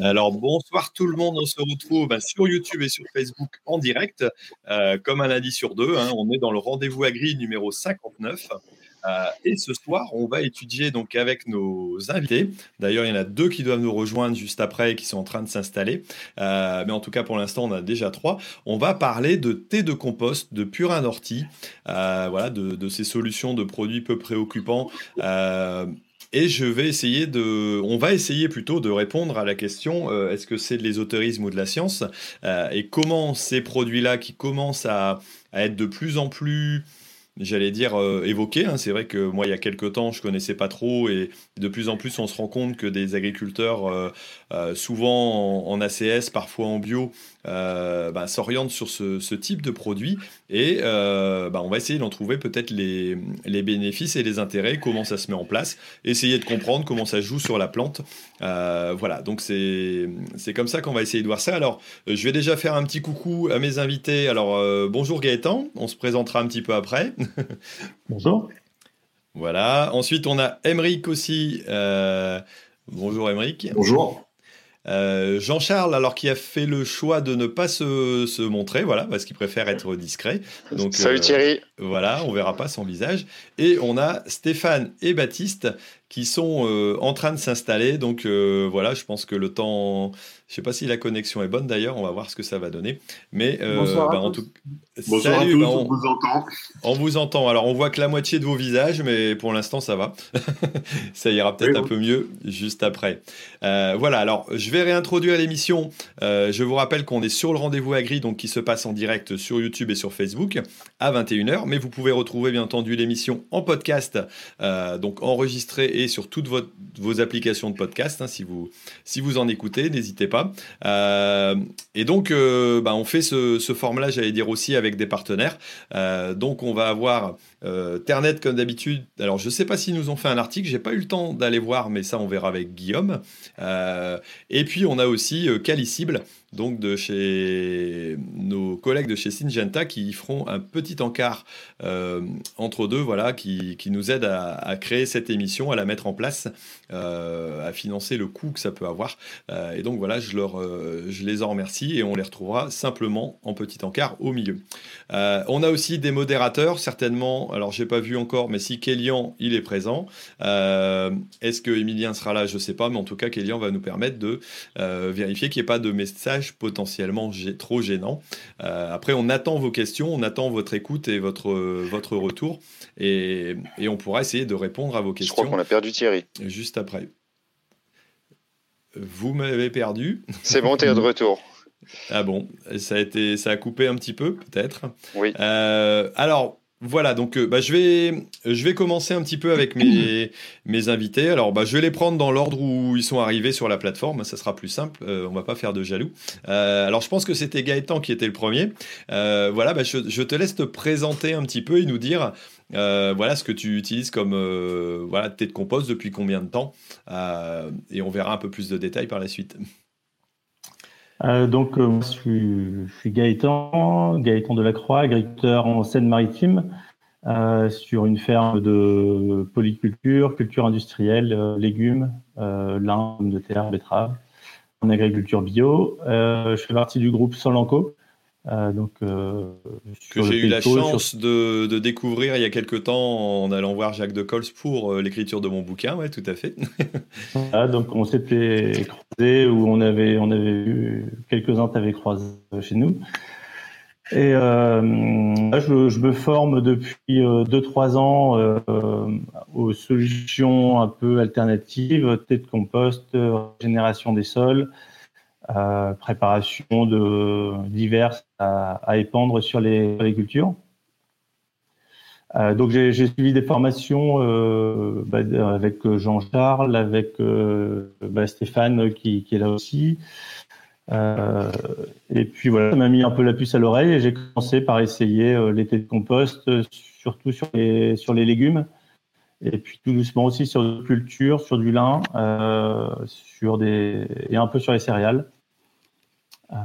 Alors bonsoir tout le monde, on se retrouve sur YouTube et sur Facebook en direct, euh, comme un lundi sur deux. Hein. on est dans le rendez-vous agri numéro 59. Euh, et ce soir, on va étudier donc avec nos invités. D'ailleurs, il y en a deux qui doivent nous rejoindre juste après et qui sont en train de s'installer. Euh, mais en tout cas, pour l'instant, on a déjà trois. On va parler de thé de compost, de purin d'ortie, de, ces solutions de produits peu préoccupants et on va essayer plutôt de répondre à la question euh, est-ce que c'est de l'ésotérisme ou de la science euh, Et comment ces produits-là qui commencent à, être de plus en plus j'allais dire euh, évoqués. Hein. C'est vrai que moi, il y a quelques temps, je connaissais pas trop et de plus en plus, on se rend compte que des agriculteurs, souvent en, ACS, parfois en bio, euh, bah, s'oriente sur ce, type de produit et euh, bah, on va essayer d'en trouver peut-être les, bénéfices et les intérêts, comment ça se met en place, essayer de comprendre comment ça joue sur la plante. Euh, voilà, donc c'est comme ça qu'on va essayer de voir ça. Alors, je vais déjà faire un petit coucou à mes invités. Alors, bonjour Gaëtan, on se présentera un petit peu après. bonjour. Voilà, ensuite on a Emeric aussi. bonjour Emeric. Bonjour. Euh, Jean-Charles, alors qui a fait le choix de ne pas se, montrer, voilà, parce qu'il préfère être discret. Donc, Salut euh, Thierry. Voilà, on verra pas son visage. Et on a Stéphane et Baptiste qui sont euh, en train de s'installer. Donc voilà, je pense que le temps je ne sais pas si la connexion est bonne d'ailleurs, on va voir ce que ça va donner. Mais euh, bah, en tout Bonsoir à tous, bah, on... vous entend. On vous entend. Alors on voit que la moitié de vos visages, mais pour l'instant ça va. ça ira peut-être un peu mieux juste après. Euh, voilà, alors je vais réintroduire l'émission. Euh, je vous rappelle qu'on est sur le rendez-vous agri, donc qui se passe en direct sur YouTube et sur Facebook à 21h. Mais vous pouvez retrouver bien entendu l'émission en podcast, donc enregistrée et sur toutes vos applications de podcast. Hein, si, vous, si vous en écoutez, n'hésitez pas. Euh, et donc, euh, bah, on fait ce, format-là, j'allais dire aussi avec des partenaires. Euh, donc, on va avoir Ternet comme d'habitude. Alors, je ne sais pas s'ils nous ont fait un article, j'ai pas eu le temps d'aller voir, mais ça, on verra avec Guillaume. et puis, on a aussi Calicible donc de chez nos collègues de chez Syngenta qui feront un petit encart euh, entre deux, voilà, qui, nous aide à, créer cette émission, à la mettre en place, euh, à financer le coût que ça peut avoir. Euh, et donc voilà, je, leur, je les en remercie et on les retrouvera simplement en petit encart au milieu. on a aussi des modérateurs, certainement, alors j'ai pas vu encore, mais si Kélian, il est présent, est-ce que Emilien sera là? Je sais pas, mais en tout cas, Kélian va nous permettre de vérifier qu'il n'y ait pas de message potentiellement trop gênant. Euh, après, on attend vos questions, on attend votre écoute et votre, votre retour, et, on pourra essayer de répondre à vos questions. Je crois qu'on a perdu Thierry. Juste après. Vous m'avez perdu. C'est bon, t'es de retour. Ah bon, ça a, été, ça a coupé un petit peu, peut-être. Oui. Euh, alors, voilà, donc euh, bah, je, vais, commencer un petit peu avec mes, invités. Alors, bah, je vais les prendre dans l'ordre où ils sont arrivés sur la plateforme, ça sera plus simple, euh, on va pas faire de jaloux. Euh, alors, je pense que c'était Gaëtan qui était le premier. voilà, bah, je, te laisse te présenter un petit peu et nous dire voilà ce que tu utilises comme voilà, thé de compost depuis combien de temps. et on verra un peu plus de détails par la suite. Euh, donc, euh, je, suis, je, suis, Gaëtan, Gaëtan de la Croix, agriculteur en Seine-Maritime, euh, sur une ferme de polyculture, culture industrielle, euh, légumes, lin, de terre, betterave, en agriculture bio. je fais partie du groupe Solanco, euh, donc, euh, que j'ai eu la chance de, de, découvrir il y a quelques temps en allant voir Jacques de Cols pour euh, l'écriture de mon bouquin, ouais, tout à fait. donc on s'était croisés ou on avait, on avait eu quelques-uns t'avaient croisé chez nous. Et je, je, me forme depuis 2-3 ans aux solutions un peu alternatives, de compost, régénération des sols, euh, préparation de diverses à, épandre sur les, cultures. Euh, donc j'ai suivi des formations euh, bah, avec Jean-Charles, avec bah, Stéphane qui, est là aussi. et puis voilà, ça m'a mis un peu la puce à l'oreille et j'ai commencé par essayer l'été de compost, surtout sur les, sur les légumes. Et puis tout doucement aussi sur des cultures, sur du lin, sur des, et un peu sur les céréales. Euh,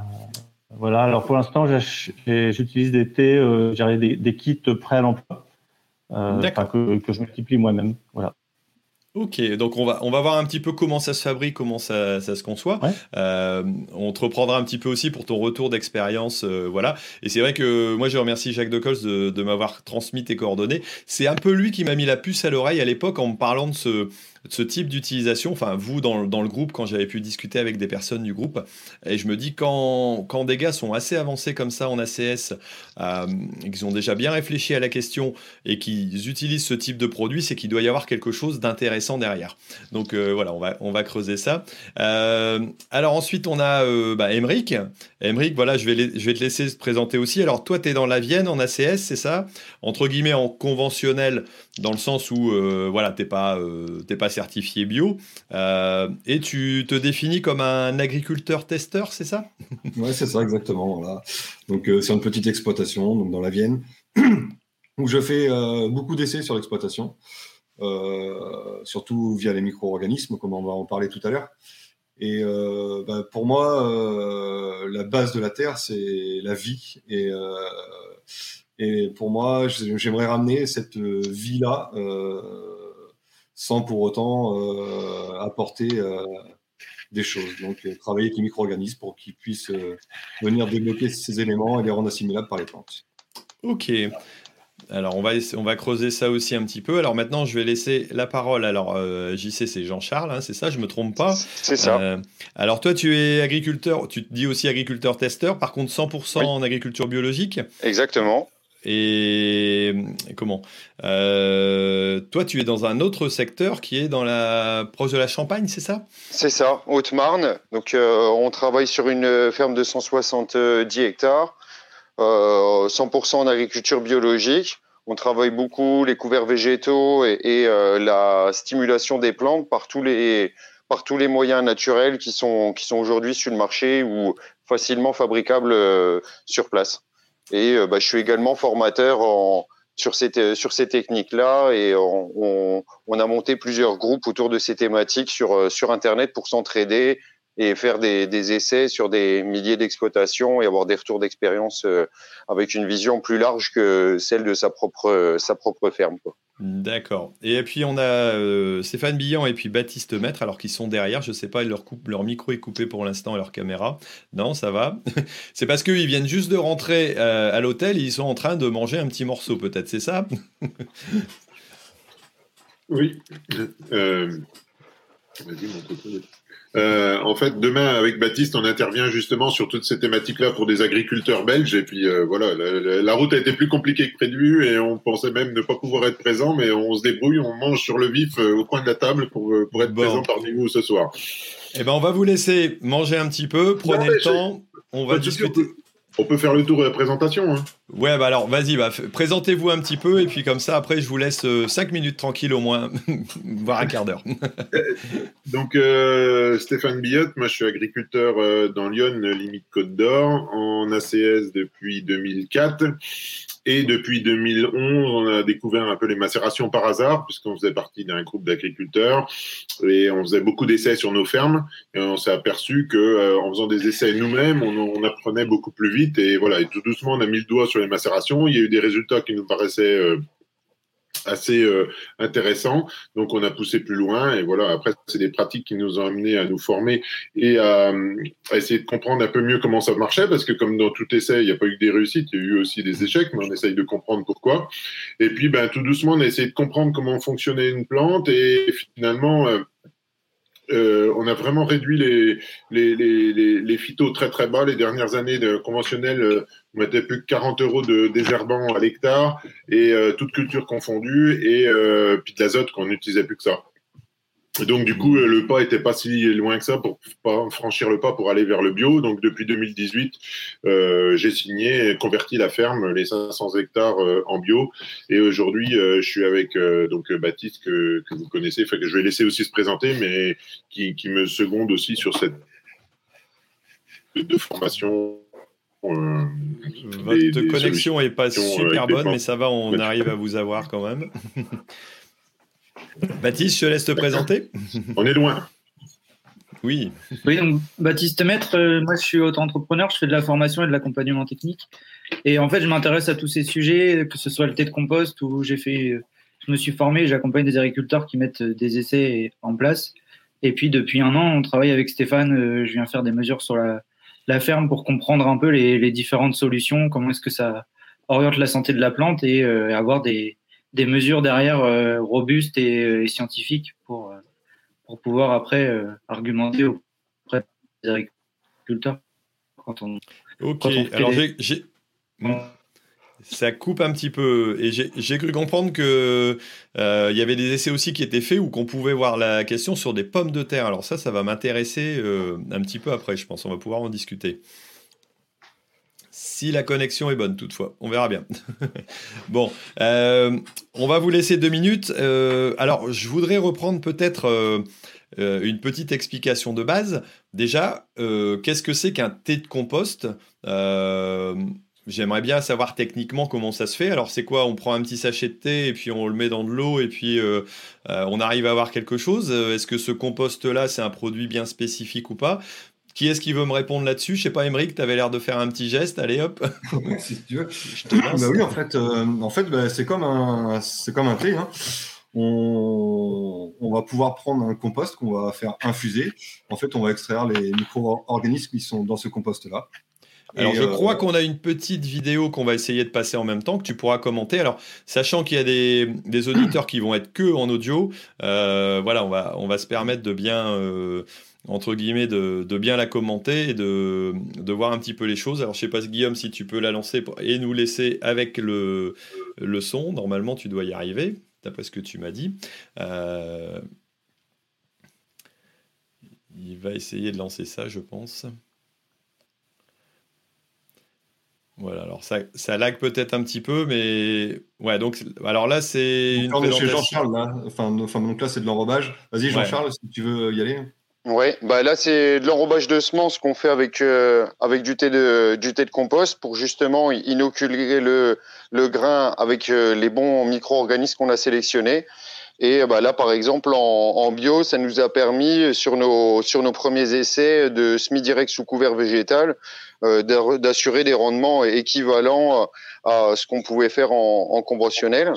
voilà, alors pour l'instant, j'utilise des thés, des, des, kits prêts à l'emploi, euh, que, que, je multiplie moi-même. Voilà. Ok, donc on va, on va voir un petit peu comment ça se fabrique, comment ça, ça se conçoit. Euh, on te reprendra un petit peu aussi pour ton retour d'expérience. Euh, voilà. Et c'est vrai que moi, je remercie Jacques Decols de, de m'avoir transmis tes coordonnées. C'est un peu lui qui m'a mis la puce à l'oreille à l'époque en me parlant de ce, ce type d'utilisation, enfin vous dans, dans, le groupe, quand j'avais pu discuter avec des personnes du groupe, et je me dis quand, quand des gars sont assez avancés comme ça en ACS, euh, qu'ils ont déjà bien réfléchi à la question et qu'ils utilisent ce type de produit, c'est qu'il doit y avoir quelque chose d'intéressant derrière. Donc euh, voilà, on va, on va creuser ça. Euh, alors ensuite, on a euh, bah, Emric. Emric, voilà, je vais, je vais te laisser se présenter aussi. Alors toi, tu es dans la Vienne en ACS, c'est ça? Entre guillemets, en conventionnel, dans le sens où voilà, tu n'es pas, pas certifié bio, euh, et tu te définis comme un agriculteur testeur, c'est ça? Ouais, c'est ça exactement. Donc euh, c'est une petite exploitation, donc dans la Vienne, où je fais euh, beaucoup d'essais sur l'exploitation, surtout via les micro-organismes, comme on va en parler tout à l'heure. Et bah, pour moi, la base de la terre, c'est la vie. Et, et pour moi, j'aimerais ramener cette vie-là sans pour autant euh, apporter euh, des choses. Donc, euh, travailler avec les micro-organismes pour qu'ils puissent venir débloquer ces éléments et les rendre assimilables par les plantes. Ok. Alors, on va, on va creuser ça aussi un petit peu. Alors, maintenant, je vais laisser la parole. Alors, JC, c'est Jean-Charles, hein, c'est ça Je me trompe pas? C'est ça. alors, toi, tu es agriculteur, tu te dis aussi agriculteur-testeur, par contre, 100% en agriculture biologique? Exactement. Et comment? Euh, Toi, tu es dans un autre secteur qui est dans la proche de la Champagne, c'est ça? C'est ça, Haute-Marne. Donc, euh, on travaille sur une ferme de 170 hectares, euh, 100% en agriculture biologique. On travaille beaucoup les couverts végétaux et, la stimulation des plantes par tous les par tous les moyens naturels qui sont qui sont aujourd'hui sur le marché ou facilement fabricables sur place. Et euh, bah, je suis également formateur en, sur ces, sur ces techniques-là et on, on, a monté plusieurs groupes autour de ces thématiques sur, euh, sur Internet pour s'entraider et faire des, des, essais sur des milliers d'exploitations et avoir des retours d'expérience euh, avec une vision plus large que celle de sa propre, sa propre ferme. Quoi. D'accord. Et puis on a euh, Stéphane Billan et puis Baptiste Maître, alors qu'ils sont derrière. Je ne sais pas, leur, coupe, leur micro est coupé pour l'instant et leur caméra. Non, ça va. c'est parce qu'ils viennent juste de rentrer euh, à l'hôtel. Ils sont en train de manger un petit morceau, peut-être, c'est ça? Oui. Euh, Vas-y, mon euh, en fait, demain, avec Baptiste, on intervient justement sur toutes ces thématiques-là pour des agriculteurs belges. Et puis euh, voilà, la, route a été plus compliquée que prévu et on pensait même ne pas pouvoir être présent, mais on se débrouille, on mange sur le vif euh, au coin de la table pour, pour être présent parmi vous ce soir. Eh ben, on va vous laisser manger un petit peu. Prenez le temps. On va discuter. On peut faire le tour de la présentation. Hein. Ouais, bah alors vas-y, bah, présentez-vous un petit peu et puis comme ça, après, je vous laisse 5 euh, minutes tranquille au moins, voire un quart d'heure. Donc, euh, Stéphane Billotte, moi je suis agriculteur euh, dans Lyon, limite Côte d'Or, en ACS depuis 2004. Et depuis 2011, on a découvert un peu les macérations par hasard, puisqu'on faisait partie d'un groupe d'agriculteurs et on faisait beaucoup d'essais sur nos fermes. Et on s'est aperçu que euh, en faisant des essais nous-mêmes, on, on, apprenait beaucoup plus vite. Et voilà, et tout doucement, on a mis le doigt sur les macérations. Il y a eu des résultats qui nous paraissaient euh, assez euh, intéressant. Donc on a poussé plus loin et voilà. Après c'est des pratiques qui nous ont amené à nous former et à, essayer de comprendre un peu mieux comment ça marchait parce que comme dans tout essai, il n'y a pas eu que des réussites, il y a eu aussi des échecs, mais on essaye de comprendre pourquoi. Et puis ben tout doucement on a essayé de comprendre comment fonctionnait une plante et finalement euh, euh, on a vraiment réduit les, les, les, les, phytos très très bas. Les dernières années de conventionnel, euh, on mettait plus que 40 euros de désherbant à l'hectare et euh, toute culture confondue et puis de l'azote qu'on n'utilisait plus que ça. Et donc du coup, le pas était pas si loin que ça pour pas franchir le pas pour aller vers le bio. Donc depuis 2018, euh, j'ai signé, converti la ferme, les 500 hectares euh, en bio. Et aujourd'hui, euh, je suis avec donc Baptiste que, que vous connaissez, enfin que je vais laisser aussi se présenter, mais qui, qui me seconde aussi sur cette de formation. Euh, Votre des, des connexion est pas super bonne, mais ça va, on arrive à vous avoir quand même. Baptiste, je te laisse te présenter. On est loin. Oui. Oui, donc Baptiste Maître, euh, moi je suis auto-entrepreneur, je fais de la formation et de l'accompagnement technique. Et en fait, je m'intéresse à tous ces sujets, que ce soit le thé de compost ou j'ai fait, je me suis formé, j'accompagne des agriculteurs qui mettent des essais en place. Et puis depuis un an, on travaille avec Stéphane. je viens faire des mesures sur la, la ferme pour comprendre un peu les, les différentes solutions, comment est-ce que ça oriente la santé de la plante et avoir des, des mesures derrière robustes et, et, scientifiques pour, pour pouvoir après argumenter auprès des agriculteurs. Quand on, ok, alors j'ai. Ça coupe un petit peu. Et j'ai cru comprendre que euh, il y avait des essais aussi qui étaient faits où qu'on pouvait voir la question sur des pommes de terre. Alors ça, ça va m'intéresser euh, un petit peu après, je pense. On va pouvoir en discuter. Si la connexion est bonne, toutefois. On verra bien. bon, euh, on va vous laisser deux minutes. alors, je voudrais reprendre peut-être une petite explication de base. Déjà, qu'est-ce que c'est qu'un thé de compost? J'aimerais bien savoir techniquement comment ça se fait. Alors c'est quoi? On prend un petit sachet de thé et puis on le met dans de l'eau et puis euh, euh, on arrive à avoir quelque chose. Euh, est-ce que ce compost-là, c'est un produit bien spécifique ou pas? Qui est-ce qui veut me répondre là-dessus? Je sais pas, Émeric, tu avais l'air de faire un petit geste. Allez hop. si tu veux. bah oui, en fait, en fait bah, c'est comme un, c'est comme un thé. Hein. On, on, va pouvoir prendre un compost qu'on va faire infuser. En fait, on va extraire les micro-organismes qui sont dans ce compost-là. Alors, je crois euh, qu'on a une petite vidéo qu'on va essayer de passer en même temps, que tu pourras commenter. Alors, sachant qu'il y a des, auditeurs qui vont être que en audio, euh, voilà, on va, on va se permettre de bien, euh, entre guillemets, de, bien la commenter et de, de, voir un petit peu les choses. Alors, je sais pas, Guillaume, si tu peux la lancer et nous laisser avec le, le son. Normalement, tu dois y arriver, d'après ce que tu m'as dit. il va essayer de lancer ça, je pense. Voilà, alors ça, ça lag peut-être un petit peu, mais ouais, donc alors là c'est une chez Jean-Charles là, enfin, enfin donc là c'est de l'enrobage. Vas-y Jean-Charles, si tu veux y aller. Ouais, bah là c'est de l'enrobage de semences qu'on fait avec euh, avec du thé de du thé de compost pour justement inoculer le le grain avec euh, les bons micro-organismes qu'on a sélectionnés. Et bah là, par exemple, en, en, bio, ça nous a permis sur nos sur nos premiers essais de semi direct sous couvert végétal euh, d'assurer des rendements équivalents à ce qu'on pouvait faire en, en conventionnel.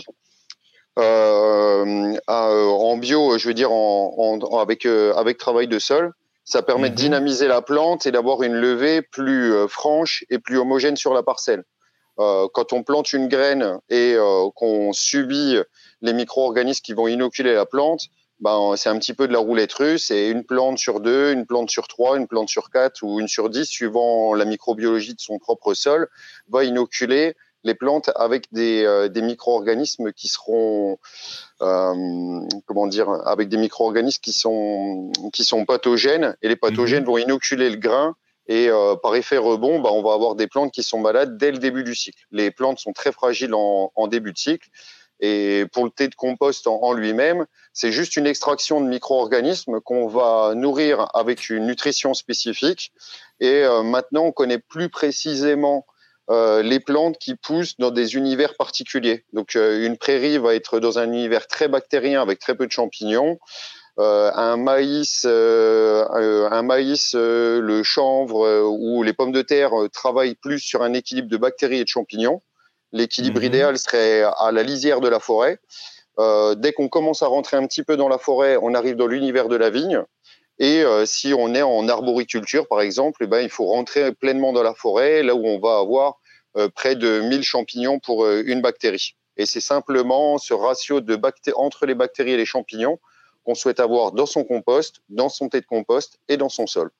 Euh, en bio, je veux dire en, en, avec euh, avec travail de sol, ça permet de mhm. dynamiser la plante et d'avoir une levée plus euh, franche et plus homogène sur la parcelle. Euh, quand on plante une graine et qu'on subit les micro-organismes qui vont inoculer la plante, ben, c'est un petit peu de la roulette russe et une plante sur deux, une plante sur trois, une plante sur quatre ou une sur dix, suivant la microbiologie de son propre sol, va inoculer les plantes avec des, euh, des micro-organismes qui seront, euh, comment dire, avec des micro-organismes qui sont, qui sont pathogènes et les pathogènes mhm. vont inoculer le grain et euh, par effet rebond, bah, on va avoir des plantes qui sont malades dès le début du cycle. Les plantes sont très fragiles en, en début de cycle et pour le thé de compost en, lui-même, c'est juste une extraction de micro-organismes qu'on va nourrir avec une nutrition spécifique. Et euh, maintenant, on connaît plus précisément euh, les plantes qui poussent dans des univers particuliers. Donc, euh, une prairie va être dans un univers très bactérien avec très peu de champignons. un maïs, un maïs, le chanvre ou les pommes de terre travaillent plus sur un équilibre de bactéries et de champignons. L'équilibre mhm. idéal serait à la lisière de la forêt. Euh, dès qu'on commence à rentrer un petit peu dans la forêt, on arrive dans l'univers de la vigne. Et euh, si on est en arboriculture, par exemple, eh ben, il faut rentrer pleinement dans la forêt, là où on va avoir euh, près de 1000 champignons pour une bactérie. Et c'est simplement ce ratio de entre les bactéries et les champignons qu'on souhaite avoir dans son compost, dans son thé de compost et dans son sol.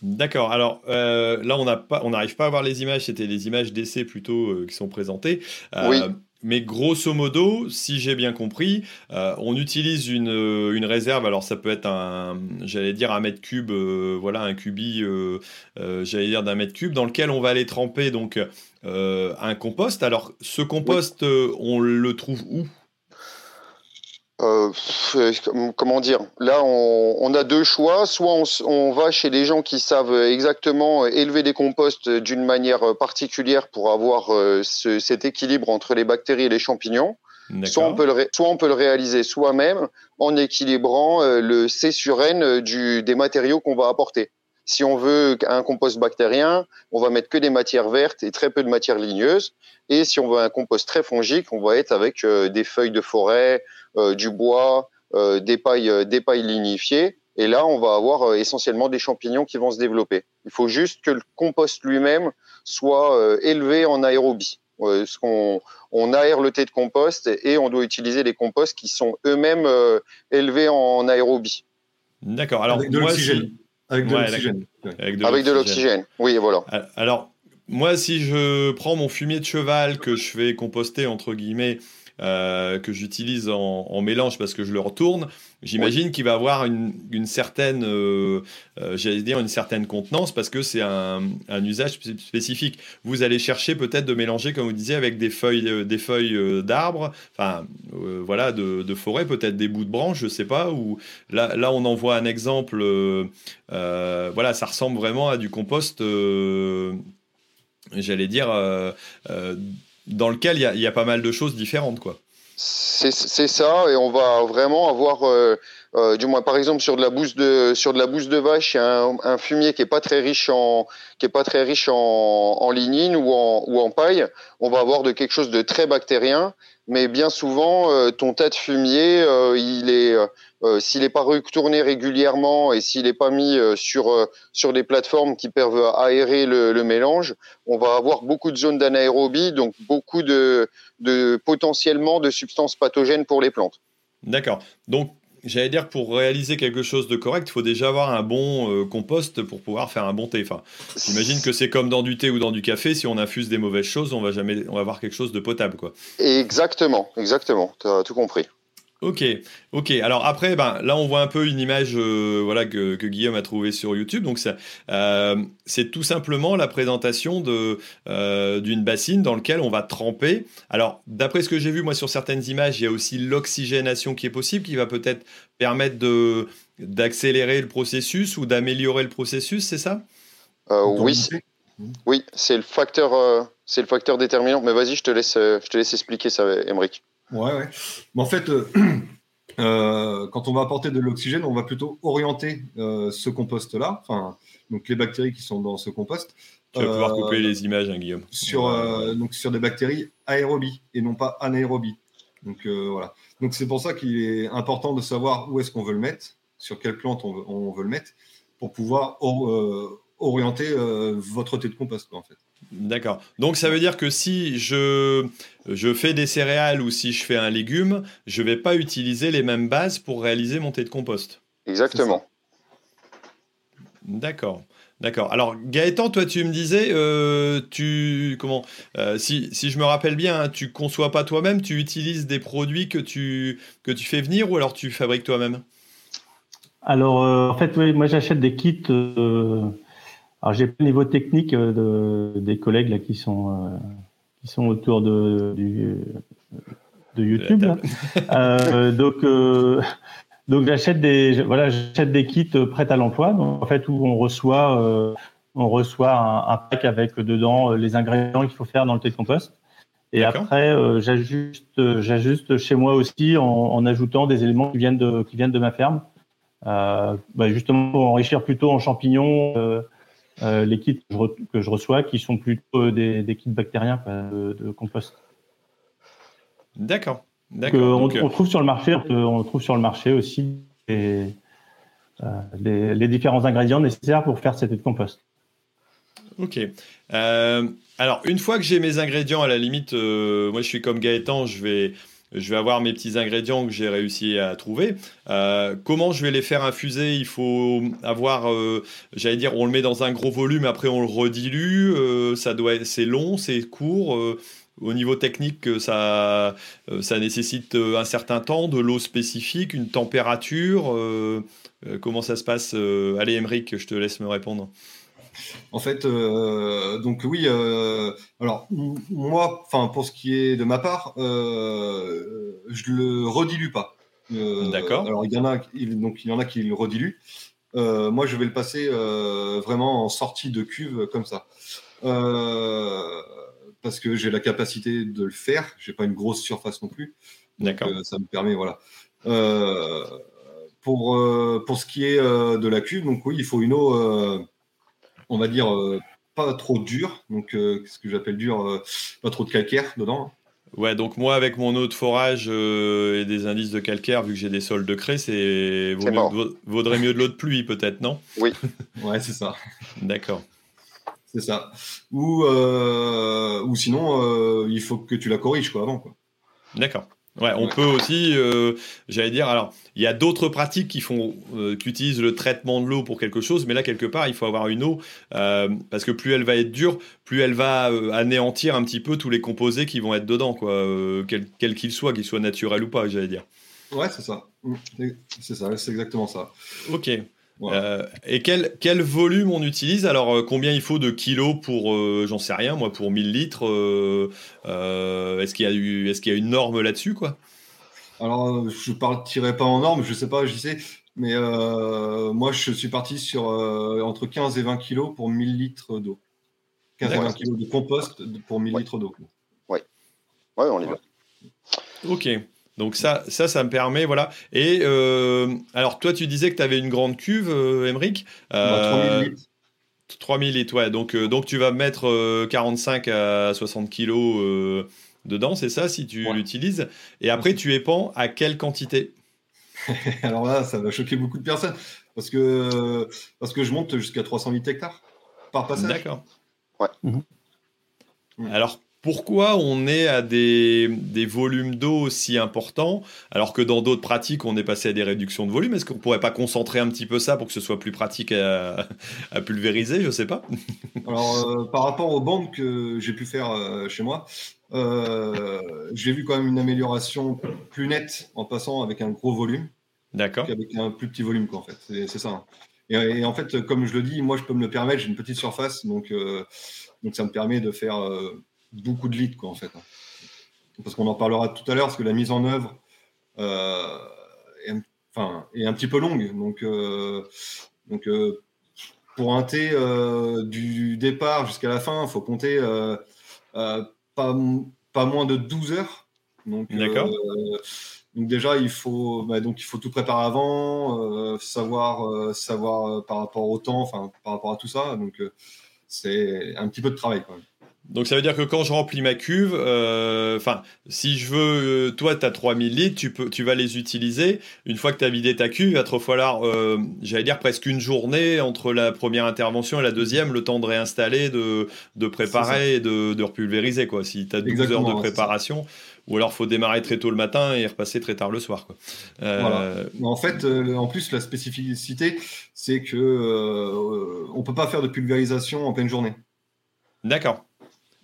D'accord. Alors euh, là, on n'arrive pas à voir les images. C'était les images d'essai plutôt euh, qui sont présentées. Euh, oui. Mais grosso modo, si j'ai bien compris, on utilise une, une, réserve. Alors ça peut être un, j'allais dire un mètre cube, voilà, un cubi, j'allais dire d'un mètre cube, dans lequel on va aller tremper donc un compost. Alors ce compost, on le trouve où? Euh, comment dire? Là, on, a deux choix. Soit on, va chez des gens qui savent exactement élever des composts d'une manière particulière pour avoir euh, cet équilibre entre les bactéries et les champignons. Soit on, peut le soit on peut le réaliser soi-même en équilibrant euh, le C sur N du, des matériaux qu'on va apporter. Si on veut un compost bactérien, on va mettre que des matières vertes et très peu de matières ligneuses. Et si on veut un compost très fongique, on va être avec des feuilles de forêt, du bois, des pailles, des pailles lignifiées. Et là, on va avoir essentiellement des champignons qui vont se développer. Il faut juste que le compost lui-même soit élevé en aérobie. Euh, qu'on on aère le thé de compost et on doit utiliser des composts qui sont eux-mêmes euh, élevés en aérobie. D'accord. Alors, avec de l'oxygène. Avec de l'oxygène. Oui, voilà. Alors, moi, si je prends mon fumier de cheval que je fais composter, entre guillemets, euh, que j'utilise en, mélange parce que je le retourne, j'imagine qu'il va avoir une, certaine, euh, euh, j'allais dire une certaine contenance parce que c'est un, usage spécifique. Vous allez chercher peut-être de mélanger, comme vous disiez, avec des feuilles, des feuilles d'arbres, enfin voilà, de, forêt, peut-être des bouts de branches, je sais pas. Ou là, là, on en voit un exemple. voilà, ça ressemble vraiment à du compost. j'allais dire dans lequel il y, a pas mal de choses différentes, quoi. C'est ça, et on va vraiment avoir, euh, euh, du moins par exemple sur de la bouse de sur de la bouse de vache, il y a un, fumier qui est pas très riche en qui est pas très riche en, lignine ou en ou en paille. On va avoir de quelque chose de très bactérien, mais bien souvent euh, ton tas de fumier, il est euh, s'il n'est pas retourné régulièrement et s'il n'est pas mis euh, sur, euh, sur des plateformes qui peuvent aérer le, mélange, on va avoir beaucoup de zones d'anaérobie, donc beaucoup de, de potentiellement de substances pathogènes pour les plantes. D'accord. Donc j'allais dire pour réaliser quelque chose de correct, il faut déjà avoir un bon compost pour pouvoir faire un bon thé. Enfin, j'imagine que c'est comme dans du thé ou dans du café, si on infuse des mauvaises choses, on va jamais on va avoir quelque chose de potable quoi. Exactement, exactement, tu as tout compris. Ok, ok. Alors après, ben, là on voit un peu une image euh, voilà, que, Guillaume a trouvée sur YouTube. Donc euh, c'est tout simplement la présentation euh, d'une bassine dans laquelle on va tremper. Alors d'après ce que j'ai vu moi sur certaines images, il y a aussi l'oxygénation qui est possible, qui va peut-être permettre d'accélérer le processus ou d'améliorer le processus, c'est ça? Oui, oui, c'est le facteur, c'est le facteur déterminant. Mais vas-y, je te laisse, je te laisse expliquer ça, Emmerich. Ouais, ouais. Mais en fait, euh, euh, quand on va apporter de l'oxygène, on va plutôt orienter euh, ce compost-là, enfin, donc les bactéries qui sont dans ce compost. Tu vas pouvoir couper les images, hein, Guillaume. Sur, donc sur des bactéries aérobies et non pas anaérobies. Donc voilà. Donc c'est pour ça qu'il est important de savoir où est-ce qu'on veut le mettre, sur quelle plante on veut, on veut le mettre, pour pouvoir orienter votre thé de compost, en fait. D'accord. Donc ça veut dire que si je, je fais des céréales ou si je fais un légume, je ne vais pas utiliser les mêmes bases pour réaliser mon thé de compost. Exactement. D'accord. D'accord. Alors Gaëtan, toi tu me disais, euh, tu comment euh, si, si, je me rappelle bien, hein, tu conçois pas toi-même, tu utilises des produits que tu que tu fais venir ou alors tu fabriques toi-même? Alors euh, en fait, oui, moi j'achète des kits alors j'ai pas le niveau technique euh, de, des collègues là qui sont euh, qui sont autour de du, de YouTube. euh, donc euh, donc j'achète des voilà j'achète des kits prêts à l'emploi. Donc en fait où on reçoit on reçoit un, pack avec dedans les ingrédients qu'il faut faire dans le thé de compost. Et après j'ajuste j'ajuste chez moi aussi en, en, ajoutant des éléments qui viennent de qui viennent de ma ferme. Bah justement pour enrichir plutôt en champignons euh, les kits que je, reçois qui sont plutôt des, kits bactériens de, compost. D'accord. On, on, trouve sur le marché, on trouve sur le marché aussi les, euh, les, différents ingrédients nécessaires pour faire cette de compost. Ok. Euh, alors, une fois que j'ai mes ingrédients, à la limite, moi je suis comme Gaëtan, je vais je vais avoir mes petits ingrédients que j'ai réussi à trouver. Euh, comment je vais les faire infuser? Il faut avoir, euh, j'allais dire, on le met dans un gros volume, après on le redilue. Euh, ça doit, c'est long, c'est court. au niveau technique, ça, ça nécessite un certain temps, de l'eau spécifique, une température. comment ça se passe Allez, Emeric, je te laisse me répondre. En fait, euh, donc oui, euh, alors moi, enfin pour ce qui est de ma part, euh, je le redilue pas. D'accord. Alors il y en a, donc il y en a qui le rediluent. moi, je vais le passer vraiment en sortie de cuve comme ça, parce que j'ai la capacité de le faire. J'ai pas une grosse surface non plus. D'accord. ça me permet, voilà. pour pour ce qui est de la cuve, donc oui, il faut une eau on va dire, pas trop dur. Donc, ce que j'appelle dur, pas trop de calcaire dedans. Ouais, donc moi, avec mon eau de forage et des indices de calcaire, vu que j'ai des sols de craie, c'est vaudrait mieux de l'eau de pluie, peut-être, non? Oui. ouais, c'est ça. D'accord. C'est ça. Ou, ou sinon, il faut que tu la corriges quoi, avant. Quoi. D'accord. Ouais, on peut aussi, euh, j'allais dire, alors, il y a d'autres pratiques qui font, euh, qui utilisent le traitement de l'eau pour quelque chose, mais là, quelque part, il faut avoir une eau, euh, parce que plus elle va être dure, plus elle va anéantir un petit peu tous les composés qui vont être dedans, quoi, quel qu'ils soient, qu'ils soient naturels ou pas, j'allais dire. Ouais, c'est ça. Mmh. C'est ça, c'est exactement ça. Ok. Euh, et quel, quel volume on utilise? Alors, euh, combien il faut de kilos pour, euh, j'en sais rien, moi, pour 1000 litres Est-ce qu'il y, a eu, est qu'il y a une norme là-dessus quoi? Alors, je ne partirai pas en norme, je ne sais pas, je sais, mais moi, je suis parti sur entre 15 et 20 kilos pour 1000 litres d'eau. 15 et 20 kilos de compost pour 1000 litres d'eau. Oui, ouais, on y va. Ok. Donc ça, ça, ça me permet, voilà. Et euh, alors toi, tu disais que tu avais une grande cuve, euh, Emeric. 3000 euh, litres. 3000 litres, ouais. Donc, donc tu vas mettre 45 à 60 kilos dedans, c'est ça, si tu l'utilises. Et après, tu épans à quelle quantité? Alors là, ça va choquer beaucoup de personnes. Parce que, parce que je monte jusqu'à 308 hectares par passage. D'accord. Ouais. Mhm. Alors, pourquoi on est à des, volumes d'eau aussi importants, alors que dans d'autres pratiques, on est passé à des réductions de volume? Est-ce qu'on ne pourrait pas concentrer un petit peu ça pour que ce soit plus pratique à, pulvériser? Je ne sais pas. alors, euh, par rapport aux bandes que j'ai pu faire euh, chez moi, euh, j'ai vu quand même une amélioration plus nette en passant avec un gros volume. D'accord. Qu'avec un plus petit volume, quoi, en fait. C'est ça. Hein. Et, en fait, comme je le dis, moi, je peux me le permettre, j'ai une petite surface, donc, donc ça me permet de faire beaucoup de litres, quoi, en fait. Parce qu'on en parlera tout à l'heure, parce que la mise en œuvre euh, est, enfin, est un petit peu longue. Donc, euh, donc euh, pour un thé du départ jusqu'à la fin, il faut compter pas, pas moins de 12 heures. Donc, D'accord. Donc déjà, il faut, bah, donc il faut tout préparer avant, savoir, savoir par rapport au temps, enfin par rapport à tout ça. Donc c'est un petit peu de travail quand même. Donc ça veut dire que quand je remplis ma cuve, euh, enfin, si je veux, euh, toi, tu as 3000 litres, tu, peux, tu vas les utiliser. Une fois que tu as vidé ta cuve, il va te falloir, euh, j'allais dire, presque une journée entre la première intervention et la deuxième, le temps de réinstaller, de, de préparer et de, de, repulvériser. Quoi. Si tu as 12 heures de préparation, ou alors faut démarrer très tôt le matin et repasser très tard le soir. Quoi. En fait, en plus, la spécificité, c'est que on peut pas faire de pulvérisation en pleine journée. D'accord.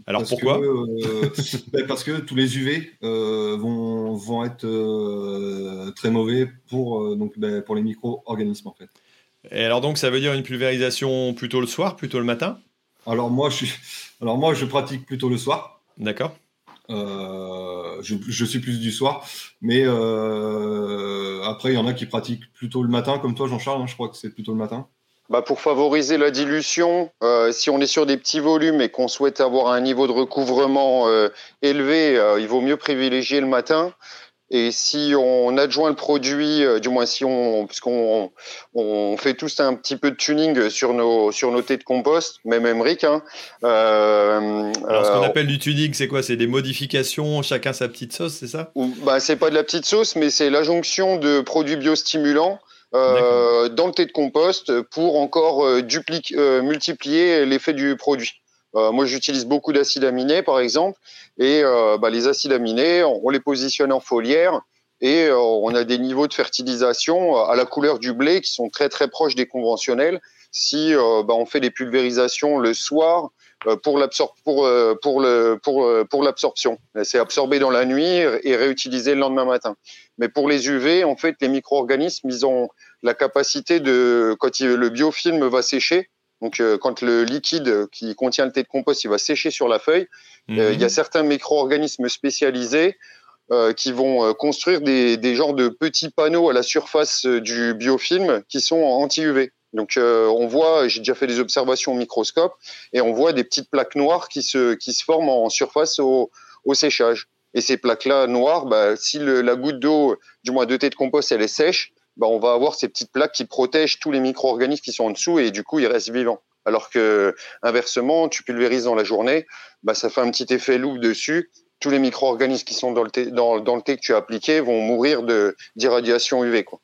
Alors pourquoi euh, ben, Parce que tous les UV euh, vont, vont être euh, très mauvais pour, donc, ben, pour les micro-organismes en fait. Et alors donc ça veut dire une pulvérisation plutôt le soir, plutôt le matin? Alors moi, je suis... alors moi je pratique plutôt le soir. D'accord. je, je, suis plus du soir, mais après il y en a qui pratiquent plutôt le matin, comme toi Jean-Charles, hein, je crois que c'est plutôt le matin bah pour favoriser la dilution, euh, si on est sur des petits volumes et qu'on souhaite avoir un niveau de recouvrement euh, élevé, euh, il vaut mieux privilégier le matin. Et si on adjoint le produit, euh, du moins si on, puisqu'on on fait tous un petit peu de tuning sur nos sur nos thés de compost, même Emric. Hein, euh, Alors ce qu'on appelle du tuning, c'est quoi? C'est des modifications, chacun sa petite sauce, c'est ça? Bah c'est pas de la petite sauce, mais c'est l'adjonction de produits biostimulants euh, dans le thé de compost pour encore euh, dupliquer, euh, multiplier l'effet du produit. moi, j'utilise beaucoup d'acides aminés, par exemple, et bah, les acides aminés, on, les positionne en foliaire et on a des niveaux de fertilisation à la couleur du blé qui sont très très proches des conventionnels. Si bah, on fait des pulvérisations le soir pour l'absorption, pour, pour le pour pour l'absorption, c'est absorbé dans la nuit et réutilisé le lendemain matin. Mais pour les UV, en fait, les micro-organismes, ils ont la capacité de, quand le biofilm va sécher, donc euh, quand le liquide qui contient le thé de compost, il va sécher sur la feuille, euh, il y a mhm. certains micro-organismes spécialisés euh, qui vont construire des, des genres de petits panneaux à la surface du biofilm qui sont anti-UV. Donc on voit, j'ai déjà fait des observations au microscope, et on voit des petites plaques noires qui se, qui se forment en surface au, séchage. Et ces plaques-là noires, bah, si la goutte d'eau, du moins de thé de compost, elle est sèche, bah, on va avoir ces petites plaques qui protègent tous les micro-organismes qui sont en dessous et du coup, ils restent vivants. Alors que inversement, tu pulvérises dans la journée, bah, ça fait un petit effet loup dessus. Tous les micro-organismes qui sont dans le, thé, dans le thé que tu as appliqué vont mourir d'irradiation UV. Quoi.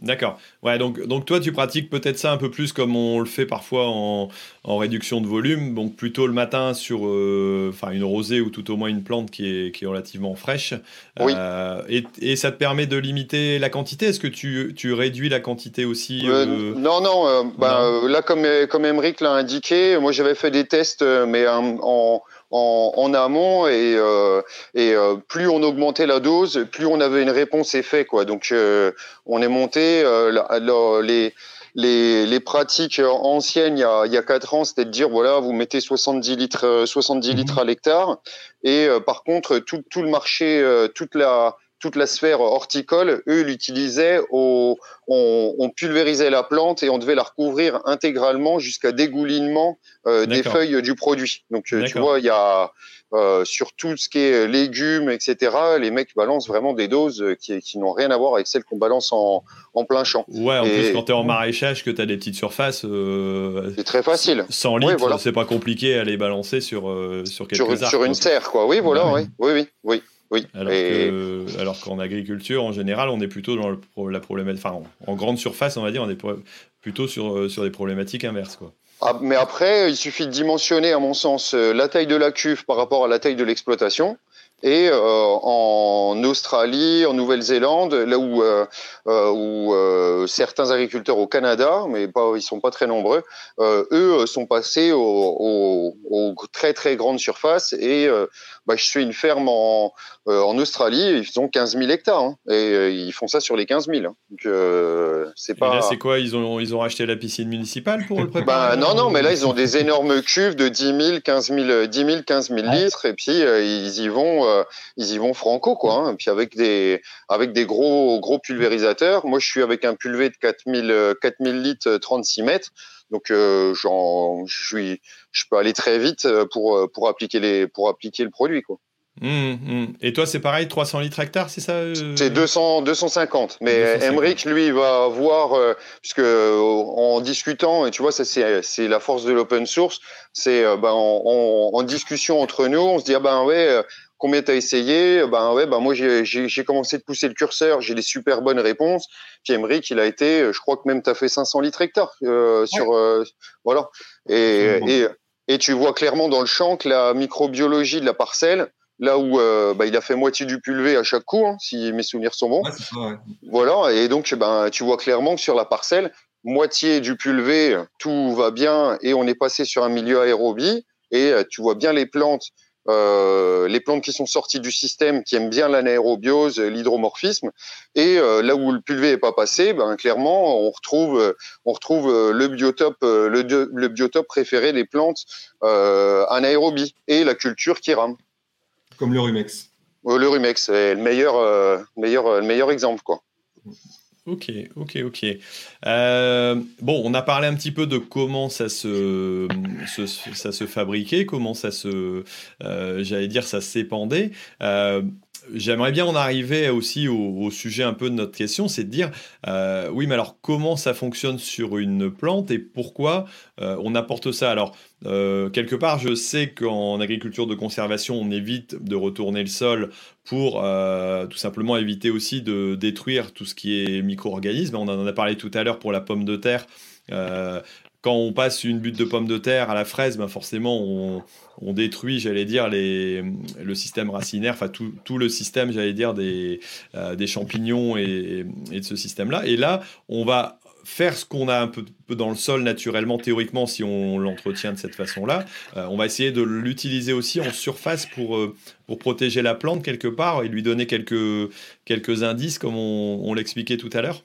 D'accord. Ouais, donc, donc toi, tu pratiques peut-être ça un peu plus comme on le fait parfois en, en réduction de volume, donc plutôt le matin sur euh, une rosée ou tout au moins une plante qui est, qui est relativement fraîche. Oui. Euh, et, et, ça te permet de limiter la quantité? Est-ce que tu, tu, réduis la quantité aussi euh, Non, non. Bah, non. là, comme, comme Emmerich l'a indiqué, moi j'avais fait des tests, mais en, en en, en, amont et, euh, et euh, plus on augmentait la dose, plus on avait une réponse effet quoi. Donc euh, on est monté la, la, les les, les, pratiques anciennes il y a, il y a 4 ans, c'était de dire voilà, vous mettez 70 litres 70 litres à l'hectare et par contre tout, tout le marché toute la toute la sphère horticole, eux l'utilisaient, on, on, pulvérisait la plante et on devait la recouvrir intégralement jusqu'à dégoulinement euh, des feuilles du produit. Donc tu vois, il y a euh, sur tout ce qui est légumes, etc. Les mecs balancent vraiment des doses qui, qui n'ont rien à voir avec celles qu'on balance en, en, plein champ. Ouais, en et, plus quand tu es en maraîchage, que tu as des petites surfaces, euh, c'est très facile. 100 litres, oui, voilà. c'est pas compliqué à les balancer sur euh, sur sur, arbres, sur une serre, quoi. Oui, voilà, oui, oui, oui, oui. Oui. Alors, et... que, alors qu'en agriculture, en général, on est plutôt dans le, la problématique. Enfin, en, en, grande surface, on va dire, on est plutôt sur, sur des problématiques inverses. Quoi. Ah, mais après, il suffit de dimensionner, à mon sens, la taille de la cuve par rapport à la taille de l'exploitation. Et euh, en Australie, en Nouvelle-Zélande, là où, euh, où euh, certains agriculteurs au Canada, mais pas, ils sont pas très nombreux, eux sont passés aux, aux, très très grandes surfaces. Et bah, je suis une ferme en, en Australie, ils ont 15 000 hectares hein, et ils font ça sur les 15 000. Hein. Donc c'est pas. Et là, c'est quoi Ils ont ils ont racheté la piscine municipale pour le bah, préparer Non, non, mais là ils ont des énormes cuves de 10 000, 15 000, 10 000, 15 000 litres et puis ils y vont euh, ils y vont franco quoi. Hein, et puis avec des avec des gros gros pulvérisateurs. Moi, je suis avec un pulvé de 4000 4000 litres 36 mètres. Donc euh, j'en je suis je peux aller très vite pour pour appliquer les pour appliquer le produit quoi. Mmh, mmh. Et toi, c'est pareil, 300 litres hectare, c'est ça euh... C'est 200, 250. Mais 250. Emmerich, lui, va voir, euh, puisque euh, en discutant, et tu vois, ça c'est la force de l'open source, c'est euh, ben, en, en, en, discussion entre nous, on se dit, ah ben ouais, combien t'as essayé? Ben ouais, ben moi j'ai commencé de pousser le curseur, j'ai des super bonnes réponses. Puis Emmerich, il a été, je crois que même t'as fait 500 litres hectare euh, sur, voilà. Et, et tu vois clairement dans le champ que la microbiologie de la parcelle, là où euh, bah, il a fait moitié du pulvé à chaque coup, hein, si mes souvenirs sont bons. Ouais, ça, ouais. Voilà, et donc ben, tu vois clairement que sur la parcelle, moitié du pulvé, tout va bien, et on est passé sur un milieu aérobie, et euh, tu vois bien les plantes, euh, les plantes qui sont sorties du système, qui aiment bien l'anaérobiose, l'hydromorphisme, et euh, là où le pulvé est pas passé, ben, clairement, on retrouve, on retrouve le biotope, le, le biotope préféré des plantes anaérobie, et la culture qui rame. Comme le Rumex. Le Rumex est le meilleur, euh, meilleur, le meilleur exemple. Quoi. Ok, ok, ok. Euh, bon, on a parlé un petit peu de comment ça se, ça se fabriquait, comment ça se, euh, j'allais dire, ça s'épandait. Euh, J'aimerais bien en arriver aussi au, sujet un peu de notre question, c'est de dire, euh, oui, mais alors comment ça fonctionne sur une plante et pourquoi euh, on apporte ça? Alors, euh, quelque part, je sais qu'en agriculture de conservation, on évite de retourner le sol pour tout simplement éviter aussi de détruire tout ce qui est micro-organismes. On en a parlé tout à l'heure pour la pomme de terre. Quand on passe une butte de pommes de terre à la fraise, ben forcément, on, détruit, j'allais dire, le système racinaire, enfin tout, le système, j'allais dire, des, euh, champignons et, de ce système-là. Et là, on va faire ce qu'on a un peu, dans le sol naturellement, théoriquement, si on l'entretient de cette façon-là. Euh, on va essayer de l'utiliser aussi en surface pour, euh, pour protéger la plante quelque part et lui donner quelques, indices, comme on l'expliquait tout à l'heure.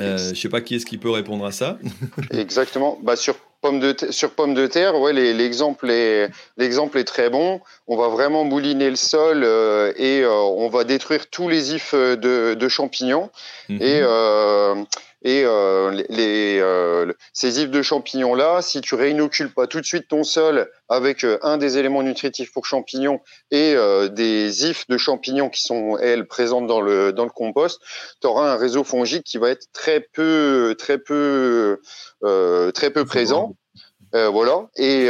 Euh, je ne sais pas qui est-ce qui peut répondre à ça. Exactement. Bah, sur pomme de sur pomme de terre, ouais, l'exemple est l'exemple est très bon. On va vraiment mouliner le sol euh, et euh, on va détruire tous les ifs de, de champignons -hmm. et et euh, les, euh, ces ifs de champignons là, si tu réinocules pas tout de suite ton sol avec euh, un des éléments nutritifs pour champignons et euh, des ifs de champignons qui sont elles présentes dans le dans le compost, tu auras un réseau fongique qui va être très peu très peu euh, très peu présent. voilà. Et,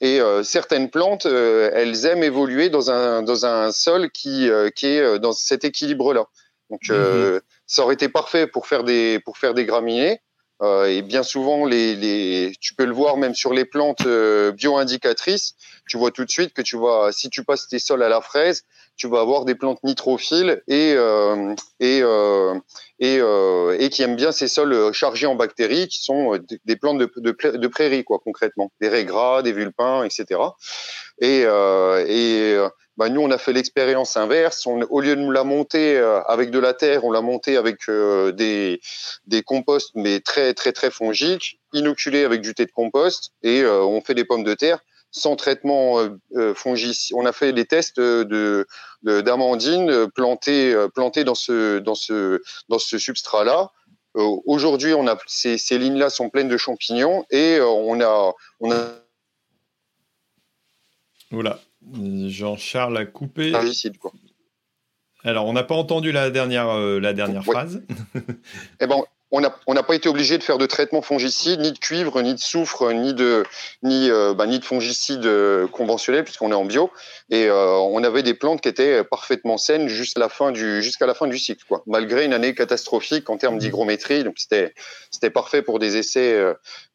et certaines plantes, elles aiment évoluer dans un, dans un sol qui, qui est dans cet équilibre-là. Donc, mhm. Ça aurait été parfait pour faire des, pour faire des graminées. Euh, et bien souvent, les, les, tu peux le voir même sur les plantes euh, bio-indicatrices. Tu vois tout de suite que tu vas, si tu passes tes sols à la fraise, tu vas avoir des plantes nitrophiles et euh, et euh, et, euh, et, qui aiment bien ces sols chargés en bactéries, qui sont des plantes de, de, de prairie, quoi, concrètement, des régras, des vulpins, etc. Et, et bah, nous, on a fait l'expérience inverse. On, au lieu de la monter euh, avec de la terre, on l'a monté avec euh, des, des composts, mais très, très, très fongiques, inoculés avec du thé de compost, et euh, on fait des pommes de terre sans traitement fongicide. On a fait des tests de d'amandine plantées, dans ce, dans ce, dans ce substrat-là. Aujourd'hui, on a ces, ces lignes-là sont pleines de champignons et on a, on a. Voilà, Jean-Charles a coupé. quoi. Alors, on n'a pas entendu la dernière, euh, la dernière phrase. eh ben, on n'a on pas été obligé de faire de traitement fongicide, ni de cuivre, ni de soufre, ni de, ni, euh, bah, ni de fongicide euh, conventionnel, puisqu'on est en bio. Et on avait des plantes qui étaient parfaitement saines jusqu'à la fin du, jusqu'à la fin du cycle, quoi. Malgré une année catastrophique en termes d'hygrométrie. Donc, c'était, c'était parfait pour des essais,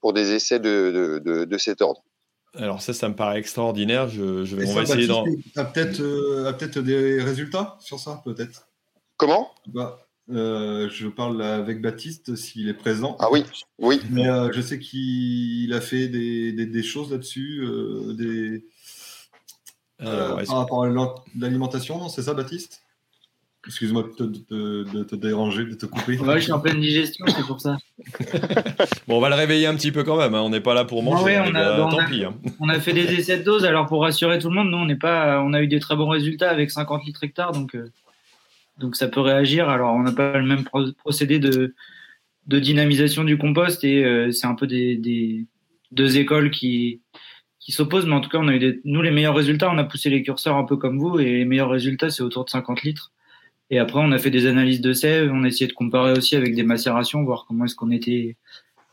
pour des essais de, de, de cet ordre. Alors ça, ça me paraît extraordinaire. Je, je vais, on va essayer d'en... Tu peut-être euh, peut des résultats sur ça, peut-être? Comment? Bah, euh, Je parle avec Baptiste, s'il est présent. Ah oui, oui. Mais euh, je sais qu'il a fait des, des, des choses là-dessus, des... par rapport à l'alimentation, non? C'est ça, Baptiste? Excuse-moi de, te déranger, de te couper. Ouais, je suis en pleine digestion, c'est pour ça. bon, on va le réveiller un petit peu quand même. Hein. On n'est pas là pour manger. on, a, tant pis. Hein. On a fait des essais de doses. Alors pour rassurer tout le monde, nous on n'est pas, on a eu des très bons résultats avec 50 litres hectare, donc euh, donc ça peut réagir. Alors on n'a pas le même procédé de de dynamisation du compost et euh, c'est un peu des, des, deux écoles qui qui s'opposent, mais en tout cas on a eu des, nous les meilleurs résultats. On a poussé les curseurs un peu comme vous et les meilleurs résultats c'est autour de 50 litres. Et après, on a fait des analyses de sève, on a essayé de comparer aussi avec des macérations, voir comment est-ce qu'on était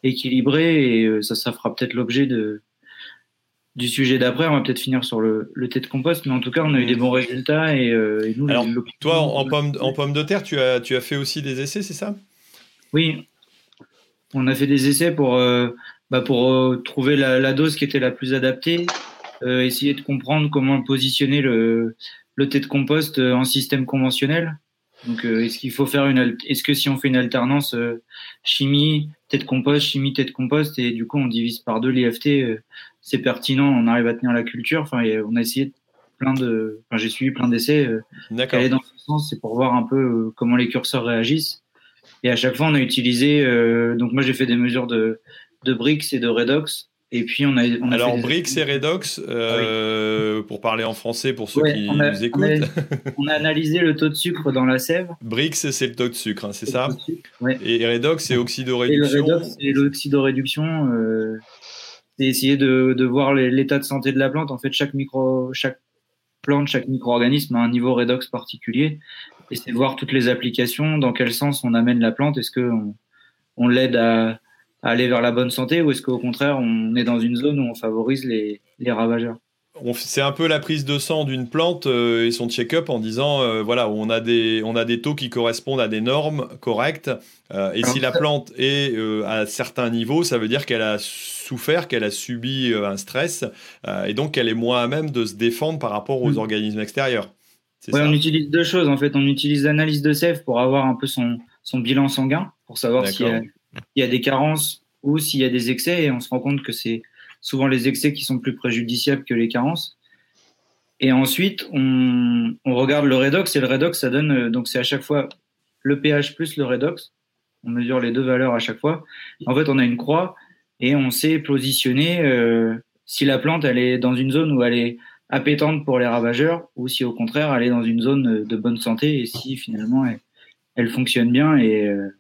équilibré. Et euh, ça, ça fera peut-être l'objet de du sujet d'après. On va peut-être finir sur le, le thé de compost, mais en tout cas, on a eu des bons résultats. Et, euh, nous, Alors, toi, en, pomme, en pomme de terre, tu as, tu as fait aussi des essais, c'est ça? Oui. On a fait des essais pour, euh, bah pour trouver la, la, dose qui était la plus adaptée, essayer de comprendre comment positionner le, le thé de compost en système conventionnel. Donc, euh, est-ce qu'il faut faire une, est-ce que si on fait une alternance euh, chimie, tête compost, chimie, tête compost, et du coup on divise par deux l'IFT, euh, c'est pertinent, on arrive à tenir la culture. Enfin, on a essayé plein de, enfin, j'ai suivi plein d'essais. D'accord. Aller dans ce sens, c'est pour voir un peu comment les curseurs réagissent. Et à chaque fois, on a utilisé, donc moi j'ai fait des mesures de, de Brix et de Redox et puis on a, on a alors Brix et Redox, euh, pour parler en français pour ceux qui nous écoutent. On a, analysé le taux de sucre dans la sève. Brix c'est le taux de sucre, hein, c'est ça? Et Redox c'est oxydoréduction. Et le Redox c'est l'oxydoréduction. Euh, c'est essayer de, de voir l'état de santé de la plante. En fait, chaque micro, chaque plante, chaque micro-organisme a un niveau Redox particulier. Et c'est voir toutes les applications, dans quel sens on amène la plante. Est-ce qu'on on l'aide à aller vers la bonne santé ou est-ce qu'au contraire on est dans une zone où on favorise les, les ravageurs? C'est un peu la prise de sang d'une plante euh, et son check-up en disant euh, voilà on a des on a des taux qui correspondent à des normes correctes euh, et si la plante est à certains niveaux ça veut dire qu'elle a souffert qu'elle a subi un stress et donc qu'elle est moins à même de se défendre par rapport aux mm. organismes extérieurs. Ouais, on utilise deux choses en fait. On utilise l'analyse de sève pour avoir un peu son son bilan sanguin pour savoir si il y a des carences ou s'il y a des excès, et on se rend compte que c'est souvent les excès qui sont plus préjudiciables que les carences. Et ensuite, on, regarde le redox, et le redox, ça donne, euh, donc c'est à chaque fois le pH plus le redox. On mesure les deux valeurs à chaque fois. En fait, on a une croix, et on sait positionner euh, si la plante, elle est dans une zone où elle est appétante pour les ravageurs, ou si au contraire, elle est dans une zone de bonne santé, et si finalement, elle, fonctionne bien. Euh,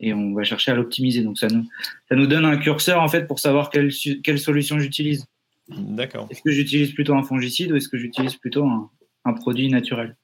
et on va chercher à l'optimiser. Donc ça nous, ça nous donne un curseur en fait pour savoir quelle, quelle solution j'utilise. D'accord. Est-ce que j'utilise plutôt un fongicide ou est-ce que j'utilise plutôt un, un, produit naturel?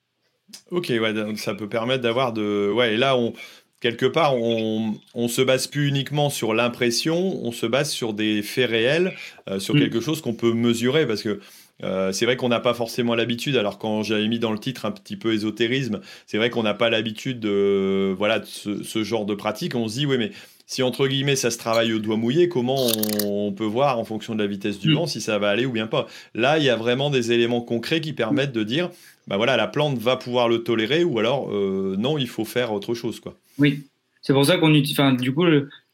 Ok, ouais, donc ça peut permettre d'avoir de. Ouais, et là, on, quelque part, on, on se base plus uniquement sur l'impression, on se base sur des faits réels, euh, sur mm. quelque chose qu'on peut mesurer, parce que euh, c'est vrai qu'on n'a pas forcément l'habitude, alors quand j'avais mis dans le titre un petit peu ésotérisme, c'est vrai qu'on n'a pas l'habitude de, voilà, de ce, genre de pratique. On se dit, oui, mais si entre guillemets ça se travaille au doigt mouillé, comment on, peut voir en fonction de la vitesse du mm. vent si ça va aller ou bien pas Là, il y a vraiment des éléments concrets qui permettent de dire, bah voilà, la plante va pouvoir le tolérer ou alors euh, non, il faut faire autre chose, quoi. Oui, c'est pour ça qu'on enfin, du coup,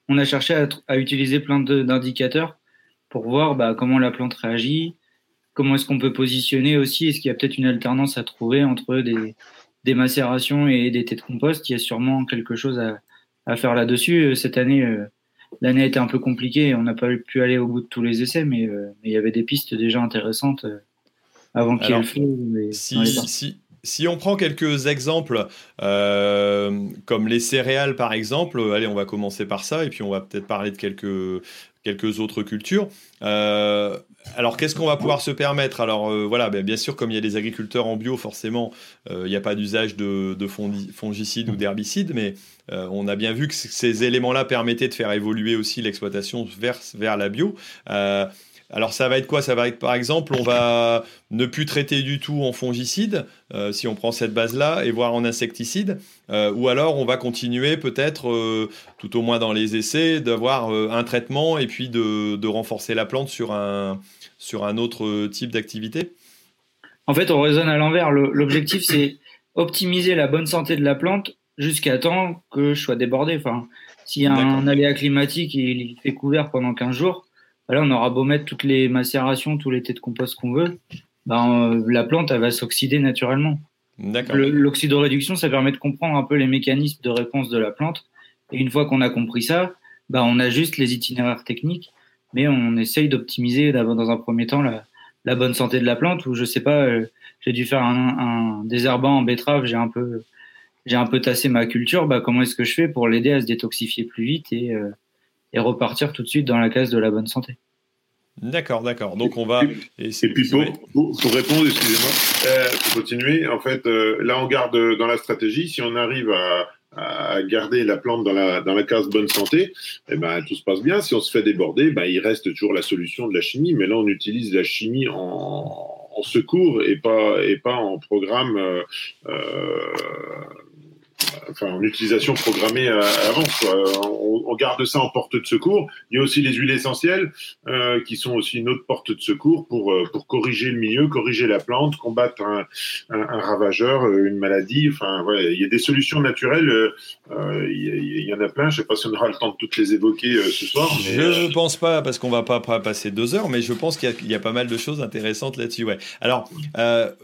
on a cherché à, utiliser plein d'indicateurs pour voir bah, comment la plante réagit, comment est-ce qu'on peut positionner aussi? Est-ce qu'il y a peut-être une alternance à trouver entre des, des, macérations et des têtes de compost Il y a sûrement quelque chose à, à faire là-dessus. Cette année, euh, l'année a été un peu compliquée. On n'a pas pu aller au bout de tous les essais, mais, euh, il y avait des pistes déjà intéressantes euh, avant qu'il y ait le feu. Si, si, si, on prend quelques exemples, comme les céréales par exemple, allez, on va commencer par ça, et puis on va peut-être parler de quelques, quelques autres cultures. Euh, alors, qu'est-ce qu'on va pouvoir se permettre? Alors, euh, voilà, ben, bien sûr, comme il y a des agriculteurs en bio, forcément, euh, il n'y a pas d'usage de, fongicides ou d'herbicides, mais on a bien vu que ces éléments-là permettaient de faire évoluer aussi l'exploitation vers, vers la bio. Alors ça va être quoi? Ça va être par exemple, on va ne plus traiter du tout en fongicide, euh, si on prend cette base-là, et voir en insecticide, euh, ou alors on va continuer peut-être, euh, tout au moins dans les essais, d'avoir un traitement et puis de, renforcer la plante sur un, sur un autre type d'activité? En fait, on raisonne à l'envers. L'objectif, c'est optimiser la bonne santé de la plante jusqu'à temps que je sois débordé. Enfin, s'il y a un aléa climatique et il fait couvert pendant 15 jours, Là, on aura beau mettre toutes les macérations, tous les thés de compost qu'on veut, ben, euh, la plante, elle va s'oxyder naturellement. L'oxydoréduction, ça permet de comprendre un peu les mécanismes de réponse de la plante. Et une fois qu'on a compris ça, ben, on ajuste les itinéraires techniques, mais on essaye d'optimiser dans un premier temps la, la, bonne santé de la plante. Ou je sais pas, euh, j'ai dû faire un, un désherbant en betterave, j'ai un peu, j'ai un peu tassé ma culture. Ben, comment est-ce que je fais pour l'aider à se détoxifier plus vite et euh, et repartir tout de suite dans la case de la bonne santé. D'accord, d'accord. Donc on va. Et, puis pour, pour, répondre, excusez-moi, euh, pour continuer, en fait, euh, là on garde dans la stratégie, si on arrive à, à garder la plante dans la, dans la case bonne santé, eh ben, tout se passe bien. Si on se fait déborder, ben, il reste toujours la solution de la chimie, mais là on utilise la chimie en, en secours et pas, et pas en programme. Euh, euh enfin, en utilisation programmée à, avance. On, on, garde ça en porte de secours. Il y a aussi les huiles essentielles euh, qui sont aussi une autre porte de secours pour, euh, pour corriger le milieu, corriger la plante, combattre un, un, un ravageur, euh, une maladie. Enfin, voilà, il y a des solutions naturelles. Euh, il, y, en a plein. Je ne sais pas si on aura le temps de toutes les évoquer ce soir. Mais, je ne pense pas parce qu'on va pas, pas, passer deux heures, mais je pense qu'il y, y, a pas mal de choses intéressantes là-dessus. Ouais. Alors,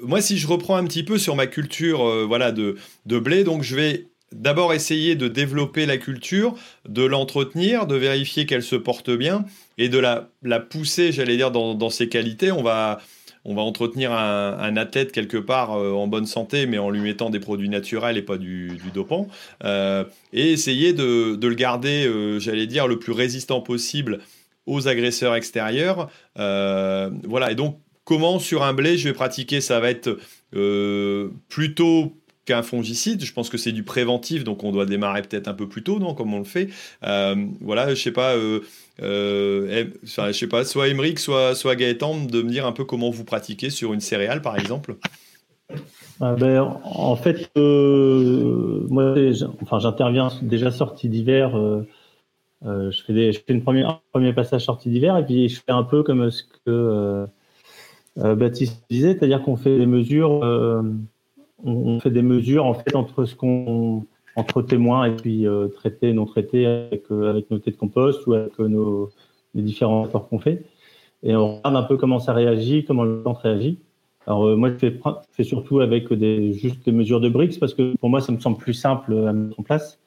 moi, si je reprends un petit peu sur ma culture, voilà, de, de blé, donc je vais d'abord essayer de développer la culture, de l'entretenir, de vérifier qu'elle se porte bien et de la, pousser, j'allais dire, dans, ses qualités. On va, on va entretenir un, athlète quelque part euh, en bonne santé, mais en lui mettant des produits naturels et pas du, dopant. Euh, et essayer de, le garder, euh, j'allais dire, le plus résistant possible aux agresseurs extérieurs. voilà, et donc comment sur un blé je vais pratiquer? Ça va être plutôt qu'un fongicide. Je pense que c'est du préventif, donc on doit démarrer peut-être un peu plus tôt, non Comme on le fait. Euh, voilà, je sais pas. Euh, euh, je sais pas, soit Emeric, soit, soit Gaëtan, de me dire un peu comment vous pratiquez sur une céréale, par exemple. Ah, ben, en fait, moi, enfin, j'interviens déjà sortie d'hiver. je fais, des, je fais une première, un premier passage sortie d'hiver et puis je fais un peu comme ce que Baptiste disait, c'est-à-dire qu'on fait des mesures on, fait des mesures en fait entre ce qu'on entre témoins et puis euh, traité non traité avec, euh, nos de compost ou avec euh, nos, les différents rapports qu'on fait. Et on regarde un peu comment ça réagit, comment le plante réagit. Alors moi, je fais, surtout avec des, juste des mesures de bricks parce que pour moi, ça me semble plus simple à mettre en place.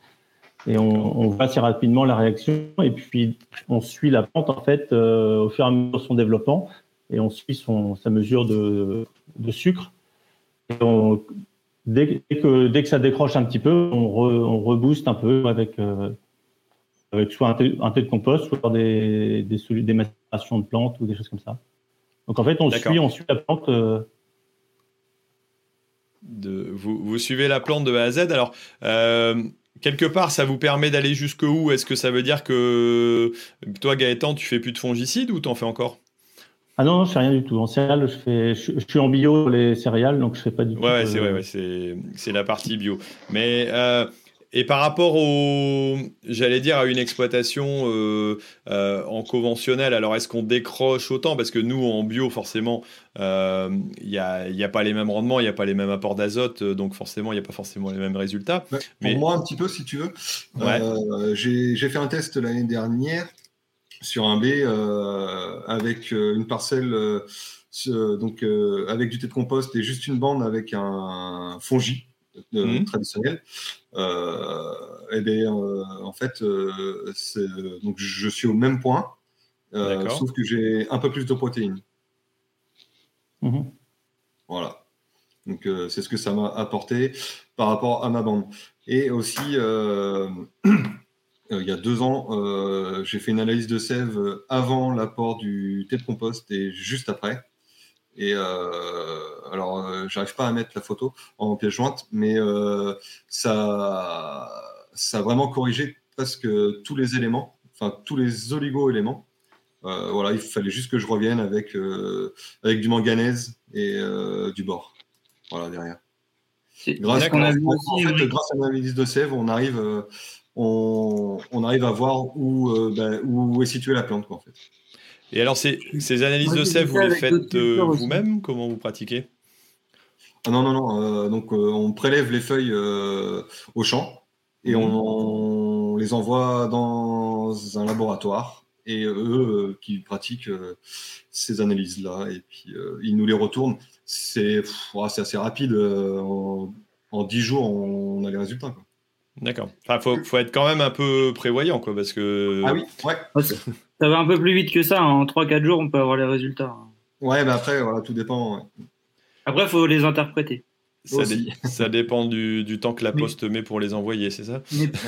Et on, on voit assez rapidement la réaction et puis on suit la plante en fait au fur et à mesure de son développement et on suit son, sa mesure de, de sucre dès, que, dès que ça décroche un petit peu, on, on rebooste un peu avec, euh, avec soit un thé, de compost, soit des, des, des macérations de plantes ou des choses comme ça. Donc en fait, on suit, on suit la plante. Euh, de, vous, vous, suivez la plante de A à Z. Alors, euh, quelque part, ça vous permet d'aller jusqu'où Est-ce que ça veut dire que toi, Gaëtan, tu fais plus de fongicides ou t'en fais encore? Ah non, non, je fais rien du tout. En céréales, je fais, je, suis en bio les céréales, donc je fais pas du tout. Ouais, c'est ouais, c'est la partie bio. Mais euh, et par rapport au, j'allais dire, à une exploitation euh, euh, en conventionnel, alors est-ce qu'on décroche autant? Parce que nous, en bio, forcément, il euh, n'y a, y a, pas les mêmes rendements, il n'y a pas les mêmes apports d'azote, donc forcément, il n'y a pas forcément les mêmes résultats. Mais... Pour moi, un petit peu, si tu veux, j'ai fait un test l'année dernière sur un B avec une parcelle. donc avec du thé de compost et juste une bande avec un fongi mmh. traditionnel. Euh, eh bien, euh, en fait, euh, donc je suis au même point, sauf que j'ai un peu plus de protéines. Mhm. Voilà. Donc c'est ce que ça m'a apporté par rapport à ma bande. Et aussi, il y a deux ans, j'ai fait une analyse de sève avant l'apport du thé de compost et juste après. Et euh, alors, euh, j'arrive pas à mettre la photo en pièce jointe, mais euh, ça, ça a vraiment corrigé presque tous les éléments, enfin tous les oligo-éléments. voilà, il fallait juste que je revienne avec, avec du manganèse et du bord. Voilà, derrière. Grâce, a grâce à l'analyse de sève, on arrive, on, on, arrive à voir où, ben, où est située la plante, quoi, en fait. Et alors, ces, ces analyses de sève, vous les faites euh, vous-même Comment vous pratiquez? Ah Non, non, non. Euh, donc, euh, on prélève les feuilles au champ et mhm. on, les envoie dans un laboratoire. Et eux qui pratiquent ces analyses-là, et puis ils nous les retournent. C'est assez rapide. En, en 10 jours, on a les résultats. D'accord. Enfin, faut, faut être quand même un peu prévoyant, quoi, parce que. Ah oui, ouais. Ça va un peu plus vite que ça. En 3-4 jours, on peut avoir les résultats. Ouais, mais après, voilà, tout dépend. Après, il faut les interpréter. Ça, dépend du, du, temps que la poste met pour les envoyer, c'est ça?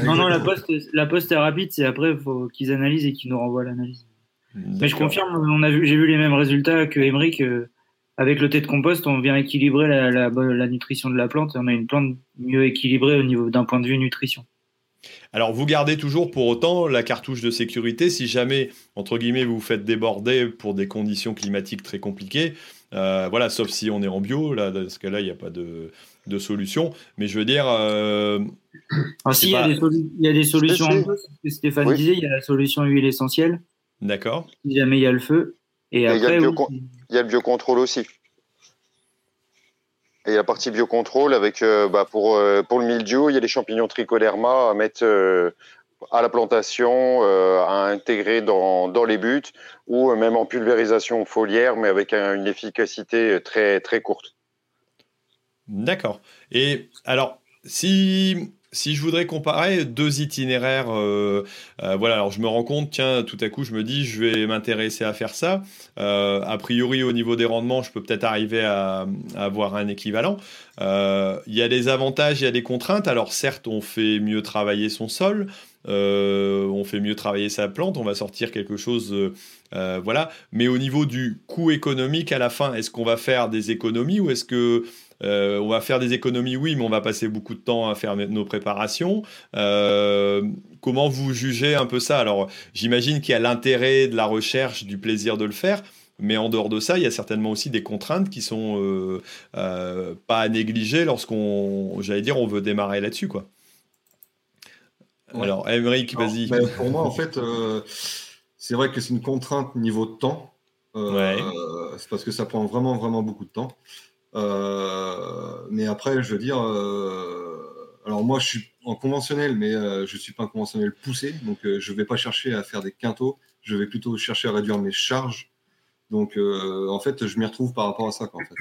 Non, non, la poste, la poste est rapide, c'est après, il faut qu'ils analysent et qu'ils nous renvoient l'analyse. Mais je confirme, on a vu, j'ai vu les mêmes résultats que Emmerich. Euh, avec le thé de compost, on vient équilibrer la, la, la, nutrition de la plante et on a une plante mieux équilibrée au niveau d'un point de vue nutrition. Alors, vous gardez toujours pour autant la cartouche de sécurité si jamais, entre guillemets, vous vous faites déborder pour des conditions climatiques très compliquées. Euh, voilà, sauf si on est en bio, là, dans ce cas-là, il n'y a pas de, de, solution. Mais je veux dire. Euh, ah, si, il, y a des solutions en plus. Stéphane disait, il y a la solution huile essentielle. D'accord. Si jamais il y a le feu. Et, après, il, y a le biocontrôle aussi. Et la partie biocontrôle avec euh, bah, pour, euh, pour le mildiou, il y a les champignons trichoderma à mettre euh, à la plantation, à intégrer dans, dans, les buts ou même en pulvérisation foliaire, mais avec une efficacité très très courte. D'accord. Et alors, si si je voudrais comparer deux itinéraires, euh, euh, voilà, alors je me rends compte, tiens, tout à coup, je me dis, je vais m'intéresser à faire ça. Euh, a priori, au niveau des rendements, je peux peut-être arriver à, avoir un équivalent. Il y a des avantages, il y a des contraintes. Alors, certes, on fait mieux travailler son sol, on fait mieux travailler sa plante, on va sortir quelque chose, voilà. Mais au niveau du coût économique, à la fin, est-ce qu'on va faire des économies ou est-ce que on va faire des économies, oui, mais on va passer beaucoup de temps à faire nos préparations. Euh, comment vous jugez un peu ça? Alors, j'imagine qu'il y a l'intérêt de la recherche, du plaisir de le faire. Mais en dehors de ça, il y a certainement aussi des contraintes qui sont euh, pas à négliger lorsqu'on, j'allais dire, on veut démarrer là-dessus, quoi. Alors, Émeric, vas-y. Ben, pour moi, en fait, c'est vrai que c'est une contrainte niveau de temps. C'est parce que ça prend vraiment, vraiment beaucoup de temps. Euh, mais après, je veux dire, euh, alors moi, je suis en conventionnel, mais euh, je suis pas un conventionnel poussé, donc je vais pas chercher à faire des quintaux. Je vais plutôt chercher à réduire mes charges. Donc, en fait, je m'y retrouve par rapport à ça, quoi, en fait.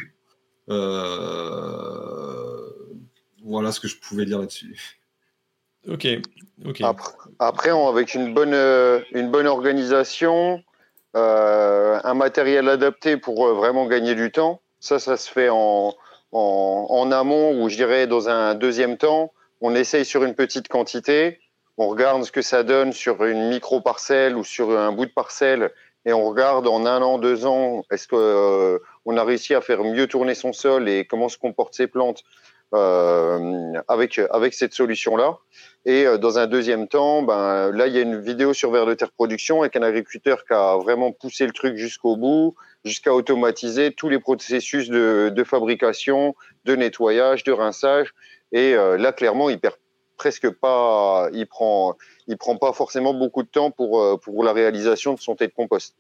voilà ce que je pouvais dire là-dessus. Ok. ok. Après, après avec une bonne, une bonne organisation, un matériel adapté pour vraiment gagner du temps, ça, ça se fait en, en, amont ou je dirais dans un deuxième temps. On essaye sur une petite quantité, on regarde ce que ça donne sur une micro-parcelle ou sur un bout de parcelle et on regarde en un an, deux ans, est-ce qu'on euh, a réussi à faire mieux tourner son sol et comment se comportent ses plantes euh, avec avec cette solution là. Et dans un deuxième temps, ben là il y a une vidéo sur Vers de Terre Production avec un agriculteur qui a vraiment poussé le truc jusqu'au bout, jusqu'à automatiser tous les processus de, de, fabrication, de nettoyage, de rinçage. Et là clairement il perd presque pas, il prend il prend pas forcément beaucoup de temps pour pour la réalisation de son thé de compost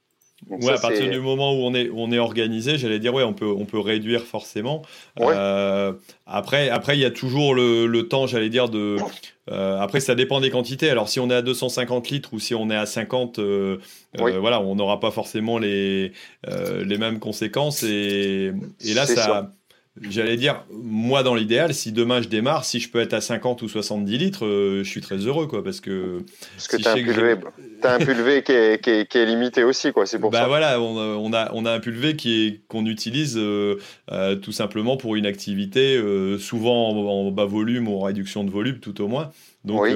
ouais, à partir du moment où on est, on est organisé, j'allais dire, ouais, on peut, on peut réduire forcément. Euh, après, après, il y a toujours le, le temps, j'allais dire, de. Euh, après, ça dépend des quantités. Alors, si on est à 250 litres ou si on est à 50, euh, voilà, on n'aura pas forcément les, les mêmes conséquences. Et, et là, ça, J'allais dire, moi dans l'idéal, si demain je démarre, si je peux être à 50 ou 70 litres, euh, je suis très heureux, quoi, parce que. Parce que tu as, un qui est, qui, est, qui est, limité aussi, quoi, c'est pour bah ça. voilà, on, a, on a un pulvé qui est, qu'on utilise euh, euh, tout simplement pour une activité, souvent en, bas volume ou en réduction de volume, tout au moins. Donc,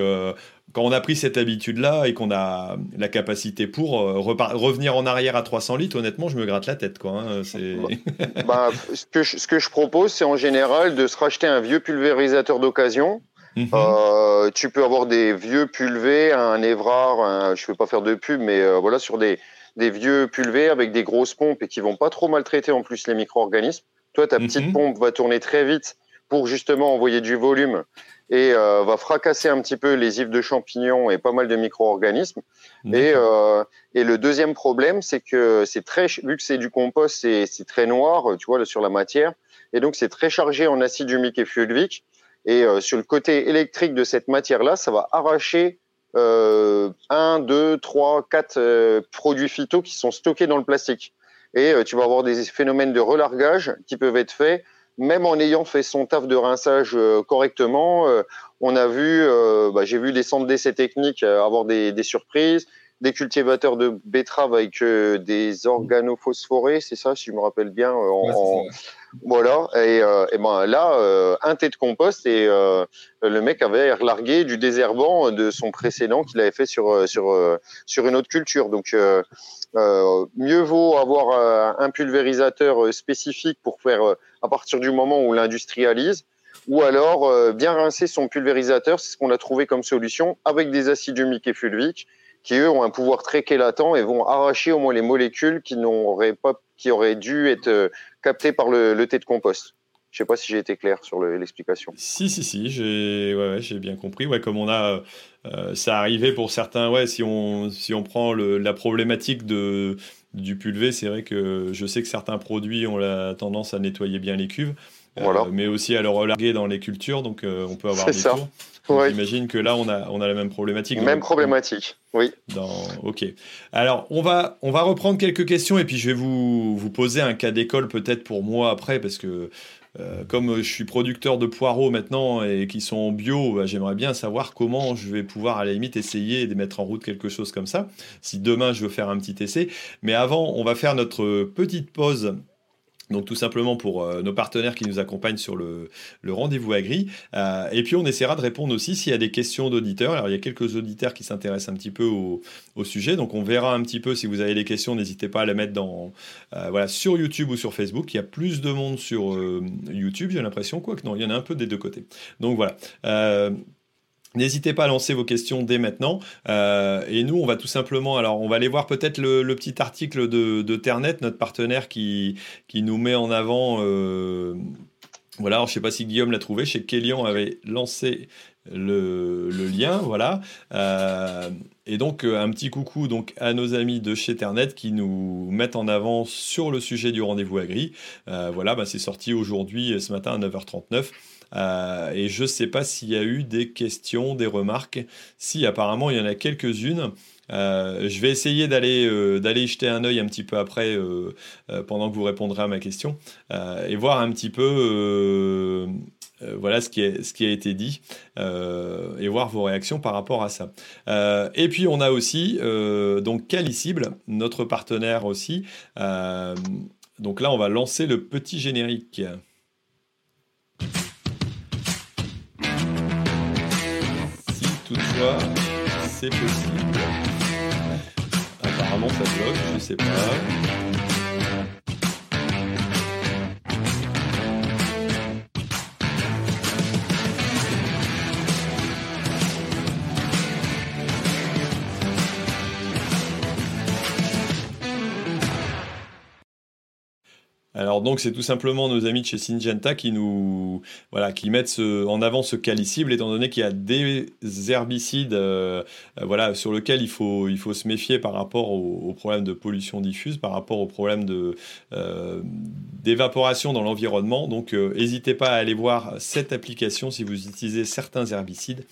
quand on a pris cette habitude-là et qu'on a la capacité pour euh, revenir en arrière à 300 litres, honnêtement, je me gratte la tête. Quoi, hein, bah, bah, ce, que je, ce, que je, propose, c'est en général de se racheter un vieux pulvérisateur d'occasion. Mhm. euh, tu peux avoir des vieux pulvés, un Evrard, je ne vais pas faire de pub, mais euh, voilà, sur des, des, vieux pulvés avec des grosses pompes et qui vont pas trop maltraiter en plus les micro-organismes. Toi, ta petite mhm. pompe va tourner très vite pour justement envoyer du volume et euh, va fracasser un petit peu les ifs de champignons et pas mal de micro-organismes. Et, euh, et, le deuxième problème, c'est que c'est très, vu que c'est du compost, c'est très noir, tu vois, sur la matière, et donc c'est très chargé en acide humique et fulvique. Et euh, sur le côté électrique de cette matière-là, ça va arracher euh, un, deux, trois, quatre euh, produits phyto qui sont stockés dans le plastique. Et tu vas avoir des phénomènes de relargage qui peuvent être faits même en ayant fait son taf de rinçage euh, correctement, euh, on a vu, euh, bah, j'ai vu des centres d'essais techniques avoir des, des, surprises, des cultivateurs de betteraves avec des organophosphorés, c'est ça, si je me rappelle bien. En, voilà, et, et, ben là, un thé de compost et le mec avait relargué du désherbant de son précédent qu'il avait fait sur sur sur une autre culture. Donc euh, mieux vaut avoir euh, un pulvérisateur euh, spécifique pour faire à partir du moment où l'industrialise, ou alors bien rincer son pulvérisateur, c'est ce qu'on a trouvé comme solution, avec des acides humiques et fulviques, qui eux ont un pouvoir très quélatant et vont arracher au moins les molécules qui n'auraient pas, qui auraient dû être captées par le, le thé de compost. Je sais pas si j'ai été clair sur l'explication. si, si, si, j'ai ouais, ouais, bien compris. Ouais, comme on a, euh, ça arrivait pour certains, ouais, si on, si on prend le, la problématique de, du pulvé, c'est vrai que je sais que certains produits ont la tendance à nettoyer bien les cuves. Euh, mais aussi à le relarguer dans les cultures, donc euh, on peut avoir des ça. tours. J'imagine que là, on a, on a la même problématique. Même problématique, oui. Dans... Ok. Alors, on va, on va reprendre quelques questions et puis je vais vous, vous poser un cas d'école peut-être pour moi après, parce que euh, comme je suis producteur de poireaux maintenant et qui sont bio, bah, j'aimerais bien savoir comment je vais pouvoir à la limite essayer de mettre en route quelque chose comme ça. Si demain je veux faire un petit essai. Mais avant, on va faire notre petite pause donc tout simplement pour euh, nos partenaires qui nous accompagnent sur le, rendez-vous agri. Euh, et puis on essaiera de répondre aussi s'il y a des questions d'auditeurs. Alors il y a quelques auditeurs qui s'intéressent un petit peu au, sujet. Donc on verra un petit peu si vous avez des questions. N'hésitez pas à les mettre dans, euh, voilà, sur YouTube ou sur Facebook. Il y a plus de monde sur YouTube, j'ai l'impression. Quoi que non, il y en a un peu des deux côtés. Donc voilà. N'hésitez pas à lancer vos questions dès maintenant. Euh, et nous, on va tout simplement, alors on va aller voir peut-être le, petit article de, Ternet, notre partenaire qui, nous met en avant. Euh, voilà, je ne sais pas si Guillaume l'a trouvé. Chez Kélian avait lancé le, lien, voilà. Euh, et donc un petit coucou à nos amis de chez Ternet qui nous mettent en avant sur le sujet du rendez-vous agri. voilà, bah, c'est sorti aujourd'hui, ce matin à 9h39. Euh, et je ne sais pas s'il y a eu des questions, des remarques. Si, apparemment, il y en a quelques-unes. Euh, je vais essayer d'aller euh, d'aller jeter un œil un petit peu après pendant que vous répondrez à ma question et voir un petit peu voilà ce qui, est, ce qui a été dit et voir vos réactions par rapport à ça. et puis on a aussi donc Calicible, notre partenaire aussi. donc là on va lancer le petit générique. C'est possible. Apparemment ça bloque, je sais pas. Alors donc c'est tout simplement nos amis de chez Syngenta qui nous voilà qui mettent en avant ce calicible étant donné qu'il y a des herbicides euh, euh, voilà sur lesquels il faut il faut se méfier par rapport aux, problèmes de pollution diffuse par rapport aux problèmes de euh, d'évaporation dans l'environnement. Donc n'hésitez pas à aller voir cette application si vous utilisez certains herbicides.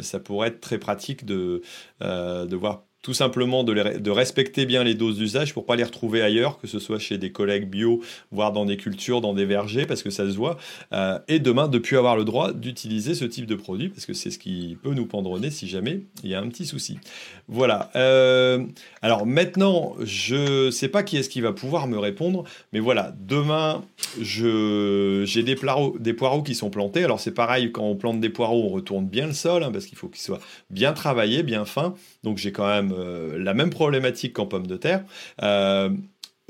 Ça pourrait être très pratique de de voir tout simplement de, respecter bien les doses d'usage pour pas les retrouver ailleurs, que ce soit chez des collègues bio, voire dans des cultures, dans des vergers, parce que ça se voit. Euh, et demain, de plus avoir le droit d'utiliser ce type de produit, parce que c'est ce qui peut nous nez si jamais il y a un petit souci. Voilà. Euh, alors maintenant, je sais pas qui est-ce qui va pouvoir me répondre, mais voilà, demain, j'ai des, des poireaux qui sont plantés. Alors c'est pareil, quand on plante des poireaux, on retourne bien le sol, hein, parce qu'il faut qu'ils soient bien travaillés, bien fins. Donc j'ai quand même la même problématique qu'en pommes de terre. Euh,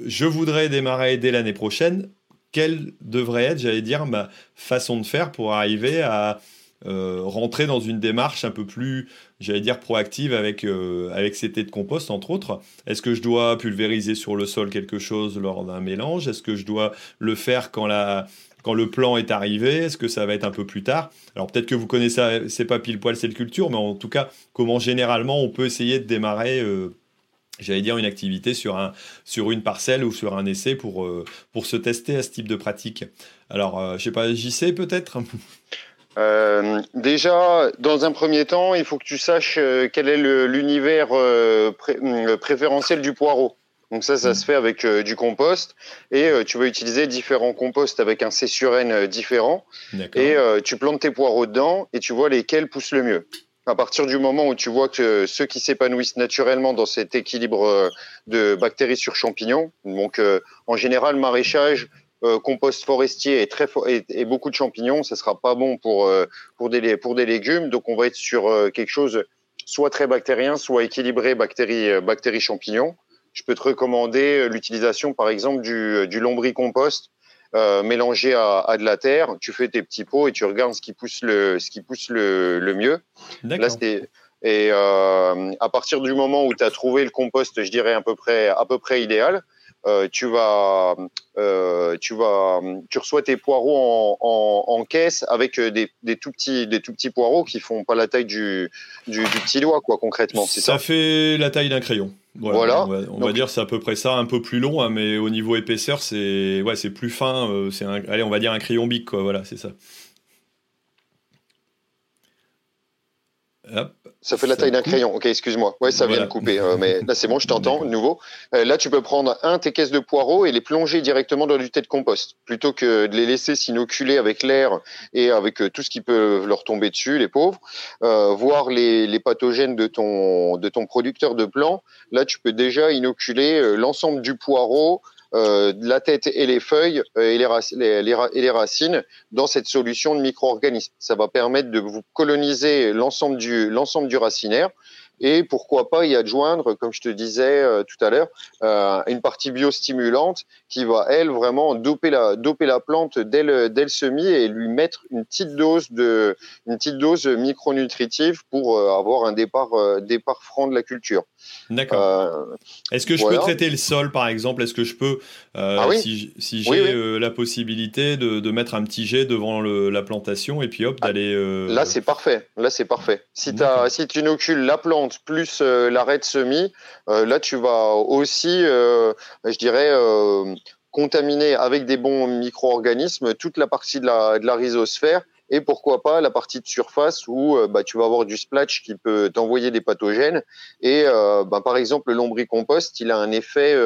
je voudrais démarrer dès l'année prochaine. Quelle devrait être, j'allais dire, ma façon de faire pour arriver à euh, rentrer dans une démarche un peu plus, j'allais dire, proactive avec, avec ces thés de compost, entre autres? Est-ce que je dois pulvériser sur le sol quelque chose lors d'un mélange? Est-ce que je dois le faire quand la, quand le plan est arrivé Est-ce que ça va être un peu plus tard? Alors peut-être que vous connaissez, c'est pas pile poil cette culture, mais en tout cas, comment généralement on peut essayer de démarrer euh, j'allais dire une activité sur, un, sur une parcelle ou sur un essai pour, euh, se tester à ce type de pratique? Alors, euh, je sais pas, sais peut-être? Déjà, dans un premier temps, il faut que tu saches quel est l'univers préférentiel du poireau. Donc ça, ça mm. se fait avec euh, du compost et euh, tu vas utiliser différents composts avec un C sur N euh, différent et tu plantes tes poireaux dedans et tu vois lesquels poussent le mieux. À partir du moment où tu vois que ceux qui s'épanouissent naturellement dans cet équilibre de bactéries sur champignons, donc en général maraîchage, compost forestier et, très et, beaucoup de champignons, ça sera pas bon pour pour des pour des légumes. Donc on va être sur quelque chose soit très bactérien, soit équilibré bactéries bactéries champignons je peux te recommander euh, l'utilisation, par exemple, du, euh, du lombricompost euh, mélangé à, à, de la terre. Tu fais tes petits pots et tu regardes ce qui pousse le, ce qui pousse le, le mieux. Là, et euh, à partir du moment où tu as trouvé le compost, je dirais à peu près, à peu près idéal, euh, tu vas, euh, tu vas, tu reçois tes poireaux en, en, en caisse avec des, des, tout petits, des tout petits poireaux qui font pas la taille du, du, du petit doigt, quoi, concrètement. Ça, ça fait la taille d'un crayon. Voilà. On va, dire c'est à peu près ça, un peu plus long, hein, mais au niveau épaisseur, c'est ouais, c'est plus fin. Euh, c'est allez, on va dire un crayon bic, quoi. Voilà, c'est ça. Ça fait la taille d'un crayon. Ok, excuse-moi. Ouais, ça vient de couper. Euh, mais là, c'est bon, je t'entends nouveau. Euh, là, tu peux prendre un tes caisses de poireaux et les plonger directement dans du thé de compost, plutôt que de les laisser s'inoculer avec l'air et avec tout ce qui peut leur tomber dessus, les pauvres. voir les, les, pathogènes de ton de ton producteur de plants. Là, tu peux déjà inoculer l'ensemble du poireau euh, la tête et les feuilles euh, et, les, racines dans cette solution de micro-organismes. Ça va permettre de vous coloniser l'ensemble du, l'ensemble du racinaire et pourquoi pas y adjoindre, comme je te disais euh, tout à l'heure, euh, une partie biostimulante qui va elle vraiment doper la doper la plante dès le dès le semis et lui mettre une petite dose de une petite dose micronutritive pour euh, avoir un départ départ franc de la culture. D'accord. Est-ce que je peux traiter le sol par exemple? Est-ce que je peux ah si, si j'ai la possibilité de, de, mettre un petit jet devant le, la plantation et puis hop ah, d'aller Là c'est parfait. Là c'est parfait. Si as, si tu inocules la plante plus euh, l'arrêt de semis, euh, là tu vas aussi, euh, je dirais, contaminer avec des bons micro-organismes toute la partie de la, de la rhizosphère et pourquoi pas la partie de surface où bah, tu vas avoir du splash qui peut t'envoyer des pathogènes. Et bah, par exemple, le lombricompost, il a un effet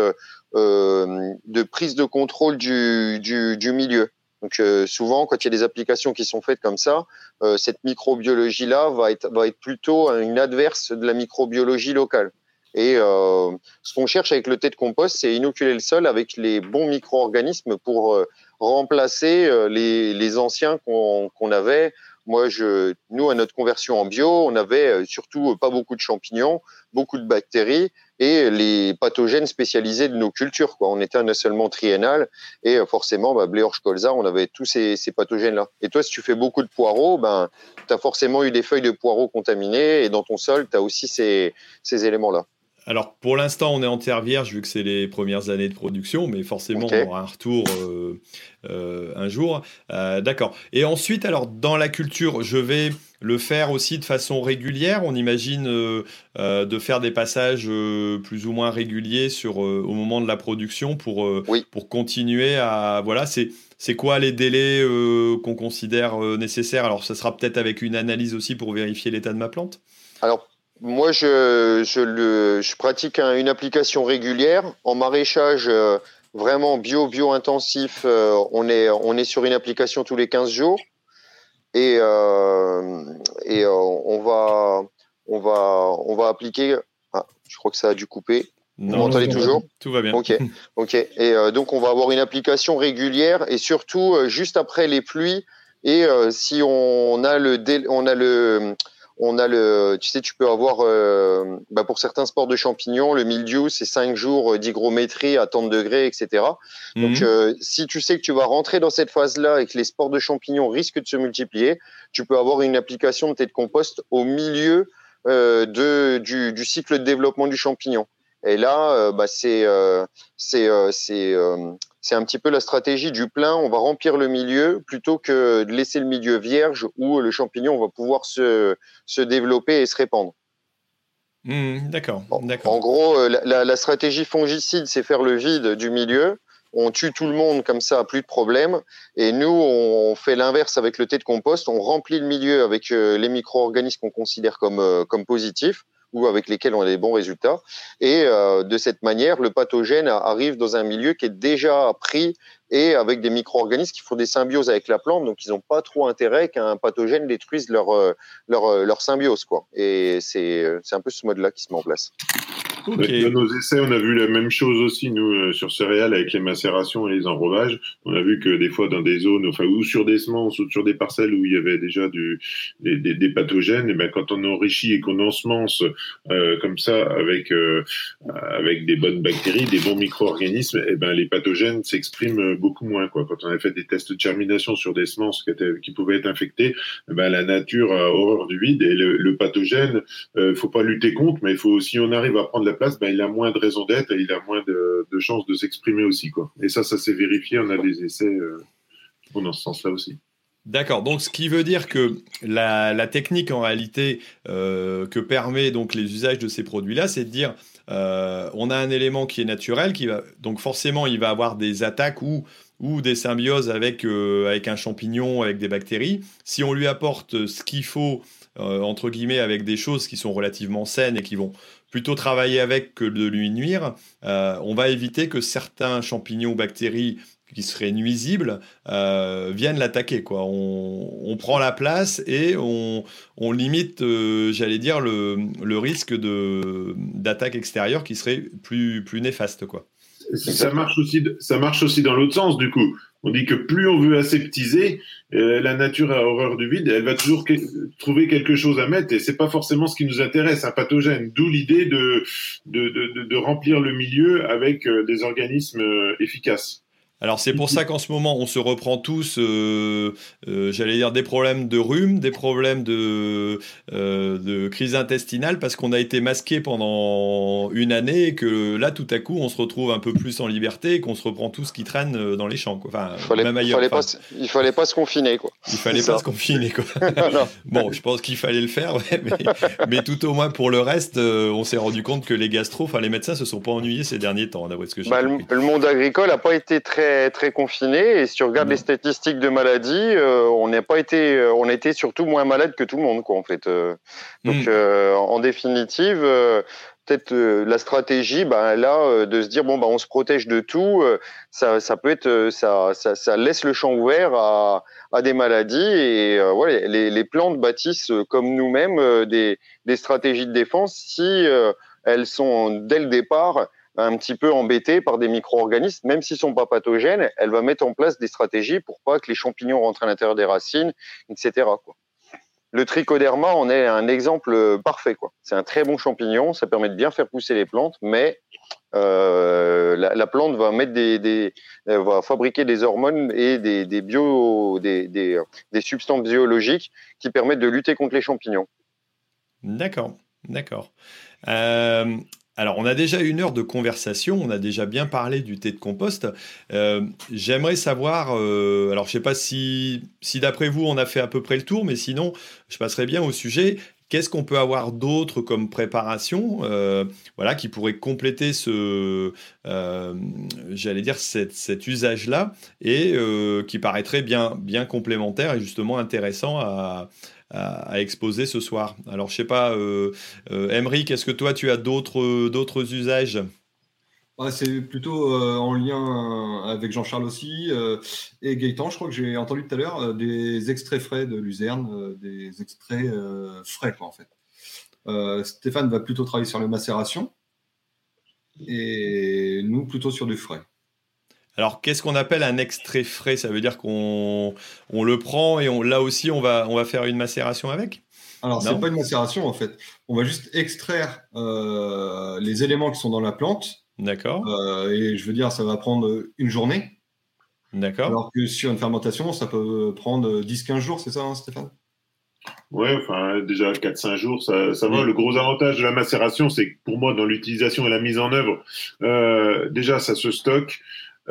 de prise de contrôle du, du, du milieu. Donc euh, souvent, quand il y a des applications qui sont faites comme ça, euh, cette microbiologie-là va être, va être plutôt une adverse de la microbiologie locale. Et euh, ce qu'on cherche avec le thé de compost, c'est inoculer le sol avec les bons micro-organismes pour euh, remplacer euh, les, les, anciens qu'on qu'on avait. Moi, je, nous, à notre conversion en bio, on avait surtout pas beaucoup de champignons, beaucoup de bactéries, et les pathogènes spécialisés de nos cultures. Quoi. On était un seulement triennal et forcément, bah, colza, on avait tous ces, ces pathogènes-là. Et toi, si tu fais beaucoup de poireaux, ben, tu as forcément eu des feuilles de poireaux contaminées et dans ton sol, tu as aussi ces, ces éléments-là. Alors, pour l'instant, on est en terre vierge vu que c'est les premières années de production, mais forcément, on aura un retour euh, euh, un jour. Euh, d'accord. Et ensuite, alors, dans la culture, je vais le faire aussi de façon régulière. On imagine de faire des passages plus ou moins réguliers sur, au moment de la production pour, pour continuer à. Voilà, c'est. C'est quoi les délais qu'on considère nécessaires? Alors, ce sera peut-être avec une analyse aussi pour vérifier l'état de ma plante? Alors, moi, je, je, le, je pratique une application régulière. En maraîchage, euh, vraiment bio, bio-intensif, euh, on, est, on est sur une application tous les 15 jours. Et, euh, et on, va, on, va, on va appliquer. Ah, je crois que ça a dû couper. Vous m'entendez toujours? Tout va bien. Ok, ok. Et donc on va avoir une application régulière et surtout juste après les pluies. Et si on a le, on a le on a le, tu sais, tu peux avoir, euh, bah pour certains sports de champignons, le mildiou, c'est 5 jours d'hygrométrie à tant de degrés, etc. Donc, mhm. euh, si tu sais que tu vas rentrer dans cette phase-là et que les sports de champignons risquent de se multiplier, tu peux avoir une application de tête compost au milieu euh, de, du, du, cycle de développement du champignon. Et là, bah, c'est, c'est, c'est c'est un petit peu la stratégie du plein. On va remplir le milieu plutôt que de laisser le milieu vierge où le champignon va pouvoir se, se développer et se répandre. Mmh, d'accord. en gros, euh, la, la, stratégie fongicide, c'est faire le vide du milieu. On tue tout le monde comme ça, plus de problème. Et nous, on fait l'inverse avec le thé de compost. On remplit le milieu avec euh, les micro-organismes qu'on considère comme, euh, comme positifs ou avec lesquels on a des bons résultats. Et euh, de cette manière, le pathogène arrive dans un milieu qui est déjà pris et avec des micro-organismes qui font des symbioses avec la plante, donc ils n'ont pas trop intérêt qu'un pathogène détruise leur, euh, leur, euh, leur symbiose. Quoi. Et c'est un peu ce mode-là qui se met en place. Dans nos essais, on a vu la même chose aussi, nous, euh, sur céréales, avec les macérations et les enrobages. On a vu que des fois, dans des zones, enfin, ou sur des semences, ou sur des parcelles où il y avait déjà du, des, des, pathogènes, et ben, quand on enrichit et qu'on ensemence euh, comme ça avec, euh, avec des bonnes bactéries, des bons micro-organismes, et ben, les pathogènes s'expriment beaucoup moins. Quoi. Quand on a fait des tests de germination sur des semences qui, pouvaient être infectées, ben, la nature a horreur du vide et le, le pathogène, euh, faut pas lutter contre, mais il faut, si on arrive à prendre la place, ben, il a moins de raison d'être et il a moins de, chances de s'exprimer aussi. Quoi. Et ça, ça s'est vérifié. On a des essais euh, dans ce sens-là aussi. D'accord. Donc, ce qui veut dire que la, technique, en réalité, euh, que permet donc les usages de ces produits-là, c'est de dire, euh, on a un élément qui est naturel, qui va donc forcément, il va avoir des attaques ou ou des symbioses avec, avec un champignon, avec des bactéries. Si on lui apporte ce qu'il faut, entre guillemets, avec des choses qui sont relativement saines et qui vont plutôt travailler avec que de lui nuire, euh, on va éviter que certains champignons ou bactéries qui seraient nuisibles euh, viennent l'attaquer. Quoi. On, prend la place et on, limite, euh, j'allais dire, le, le risque d'attaque extérieure qui serait plus, plus néfaste. Quoi. Ça marche, aussi, ça marche aussi dans l'autre sens, du coup. On dit que plus on veut aseptiser, euh, la nature a horreur du vide, elle va toujours trouver quelque chose à mettre, et c'est pas forcément ce qui nous intéresse, un pathogène. D'où l'idée de de, de, remplir le milieu avec euh, des organismes euh, efficaces. Alors c'est pour ça qu'en ce moment on se reprend tous, euh, euh, j'allais dire des problèmes de rhume, des problèmes de, euh, de crise intestinale parce qu'on a été masqué pendant une année et que là tout à coup on se retrouve un peu plus en liberté et qu'on se reprend tout ce qui traîne dans les champs. Quoi. Enfin, fallait, même ailleurs. Fallait pas, il fallait pas se confiner quoi. Il fallait pas se confiner quoi. bon, je pense qu'il fallait le faire, mais, tout au moins pour le reste, on s'est rendu compte que les gastro, enfin les médecins se sont pas ennuyés ces derniers temps d'après ce que j'ai bah, le, le monde agricole a pas été très très confiné et si tu regardes les statistiques de maladies, euh, on n'a pas été, euh, on a été surtout moins malade que tout le monde quoi en fait. Euh. donc mm. en définitive, peut-être la stratégie, ben là, de se dire bon ben on se protège de tout, ça, ça peut être, ça, ça, ça, laisse le champ ouvert à, à des maladies et ouais, les, les, plantes bâtissent comme nous-mêmes des, des stratégies de défense si elles sont dès le départ un petit peu embêtée par des micro-organismes, même s'ils sont pas pathogènes, elle va mettre en place des stratégies pour pas que les champignons rentrent à l'intérieur des racines, etc. Le trichoderma en est un exemple parfait. C'est un très bon champignon, ça permet de bien faire pousser les plantes, mais euh, la, plante des, va fabriquer des hormones et des, bio, des, des, substances biologiques qui permettent de lutter contre les champignons. D'accord, d'accord. Euh, Alors, on a déjà une heure de conversation, on a déjà bien parlé du thé de compost. Euh, j'aimerais savoir, euh, alors je ne sais pas si, si d'après vous on a fait à peu près le tour, mais sinon, je passerai bien au sujet. Qu'est-ce qu'on peut avoir d'autre comme préparation euh, voilà, qui pourrait compléter ce, j'allais dire, cet usage-là et qui paraîtrait bien, complémentaire et justement intéressant à, exposer ce soir. Alors, je sais pas, euh, euh est-ce que toi, tu as d'autres, d'autres usages? C'est plutôt euh, en lien avec Jean-Charles aussi euh, et Gaëtan. Je crois que j'ai entendu tout à l'heure des extraits frais de luzerne, des extraits frais en fait. Stéphane va plutôt travailler sur la macération et nous plutôt sur du frais. Alors, qu'est-ce qu'on appelle un extrait frais? Ça veut dire qu'on on le prend et on, là aussi, on va, on va faire une macération avec? Alors, c'est pas une macération en fait. On va juste extraire euh, les éléments qui sont dans la plante. D'accord. Euh, et je veux dire, ça va prendre une journée. D'accord. Alors que sur une fermentation, ça peut prendre 10-15 jours, c'est ça, hein, Stéphane? Ouais, enfin, déjà 4-5 jours, ça, ça va. Le gros avantage de la macération, c'est que pour moi, dans l'utilisation et la mise en œuvre, euh, déjà, ça se stocke.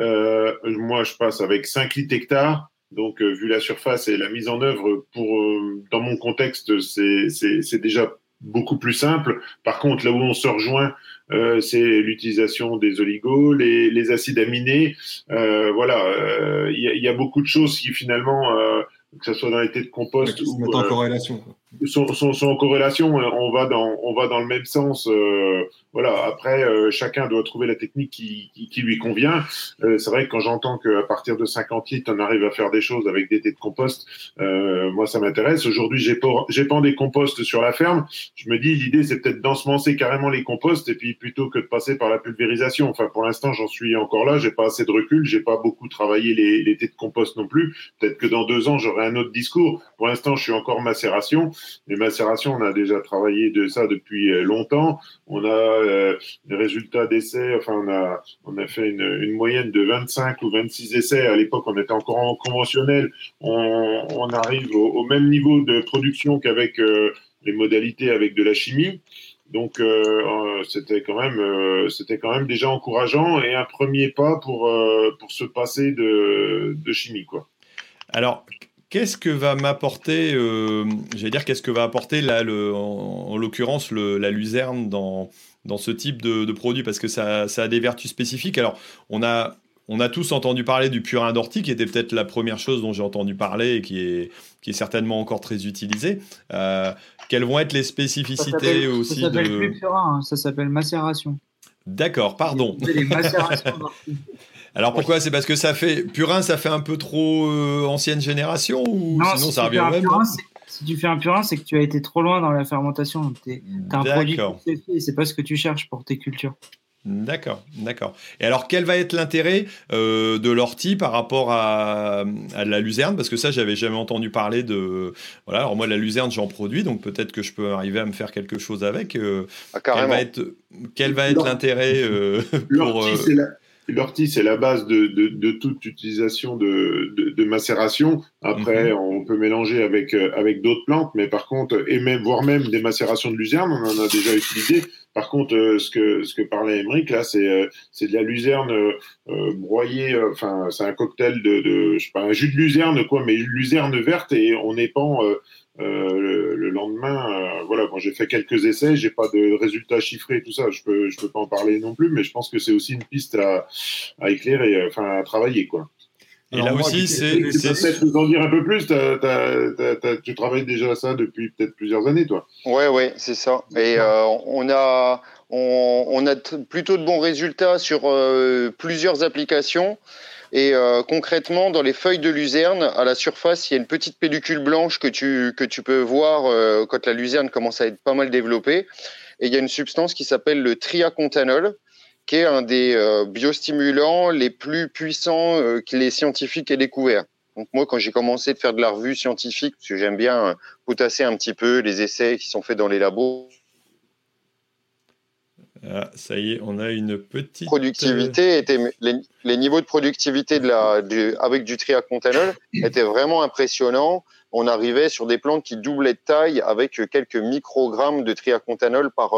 Euh, moi, je passe avec 5 litres hectares. Donc, euh, vu la surface et la mise en œuvre, pour, euh, dans mon contexte, c'est déjà beaucoup plus simple. Par contre, là où on se rejoint, euh, c'est l'utilisation des oligos, les, les, acides aminés. Euh, voilà, il y, y, a beaucoup de choses qui finalement que ce soit dans les de compost ou en corrélation. Sont, sont, sont, en corrélation. On va dans on va dans le même sens. Euh, voilà. Après, euh, chacun doit trouver la technique qui, qui, qui lui convient. Euh, c'est vrai que quand j'entends qu'à partir de 50 litres, on arrive à faire des choses avec des thés de compost, euh, moi ça m'intéresse. Aujourd'hui, j'ai pas des composts sur la ferme. Je me dis l'idée c'est peut-être d'ensemencer carrément les composts et puis plutôt que de passer par la pulvérisation. Enfin, pour l'instant, j'en suis encore là. J'ai pas assez de recul. J'ai pas beaucoup travaillé les, les thés de compost non plus. Peut-être que dans deux ans, j'aurai un autre discours. Pour l'instant, je suis encore macération. Les macérations, on a déjà travaillé de ça depuis euh, longtemps. On a euh, résultats d'essais. Enfin, on a, on a fait une, moyenne de 25 ou 26 essais. À l'époque, on était encore en conventionnel. On, arrive au, même niveau de production qu'avec euh, les modalités avec de la chimie. Donc euh, c'était quand même c'était quand même déjà encourageant et un premier pas pour pour se passer de, de chimie quoi. Alors Qu'est-ce que va m'apporter, euh, j'allais dire, qu'est-ce que va apporter là, le, en, l'occurrence la luzerne dans, dans ce type de, de produit? Parce que ça, ça, a des vertus spécifiques. Alors, on a, on a tous entendu parler du purin d'ortie, qui était peut-être la première chose dont j'ai entendu parler et qui est, qui est certainement encore très utilisée. Euh, quelles vont être les spécificités ça aussi Ça s'appelle plus purin, hein, ça s'appelle macération. D'accord, pardon. Les macérations Alors pourquoi? C'est parce que ça fait purin, ça fait un peu trop euh, ancienne génération ou non, sinon si ça revient au même purin, Si tu fais un purin, c'est que tu as été trop loin dans la fermentation. Tu as un produit qui c'est pas ce que tu cherches pour tes cultures. D'accord, d'accord. Et alors, quel va être l'intérêt euh, de l'ortie par rapport à, à, la luzerne? Parce que ça, j'avais jamais entendu parler de. Voilà. Alors moi, la luzerne, j'en produis, donc peut-être que je peux arriver à me faire quelque chose avec. Euh, ah, quel va être, quel va être l'intérêt euh, pour euh, L'ortie, c'est la base de, de, de, toute utilisation de, de macération. Après, mm -hmm. on peut mélanger avec, avec d'autres plantes, mais par contre, et même, voire même des macérations de luzerne, on en a déjà utilisé. Par contre, euh, ce que ce que parlait Émeric là, c'est euh, c'est de la luzerne euh, broyée. Enfin, c'est un cocktail de, de je sais pas un jus de luzerne quoi, mais luzerne verte et on épand le, le, lendemain. voilà, quand j'ai fait quelques essais, j'ai pas de résultats chiffrés tout ça. Je peux je peux pas en parler non plus, mais je pense que c'est aussi une piste à à éclairer, enfin à travailler quoi. Et Alors là moi, aussi, c'est. Tu peux peut-être nous en dire un peu plus. T as, t as, t as, tu travailles déjà ça depuis peut-être plusieurs années, toi. Ouais, ouais, c'est ça. Et euh, on a, on, on, a plutôt de bons résultats sur euh, plusieurs applications. Et euh, concrètement, dans les feuilles de luzerne, à la surface, il y a une petite pellicule blanche que tu, que tu peux voir euh, quand la luzerne commence à être pas mal développée. Et il y a une substance qui s'appelle le triacontanol qui est un des euh, biostimulants les plus puissants que les scientifiques aient découvert. Donc moi, quand j'ai commencé de faire de la revue scientifique, parce que j'aime bien potasser un petit peu les essais qui sont faits dans les labos. Ah, ça y est, on a une petite productivité était les, les niveaux de productivité de la du, avec du triacontanol étaient vraiment impressionnants. on arrivait sur des plantes qui doublaient de taille avec quelques microgrammes de triacontanol par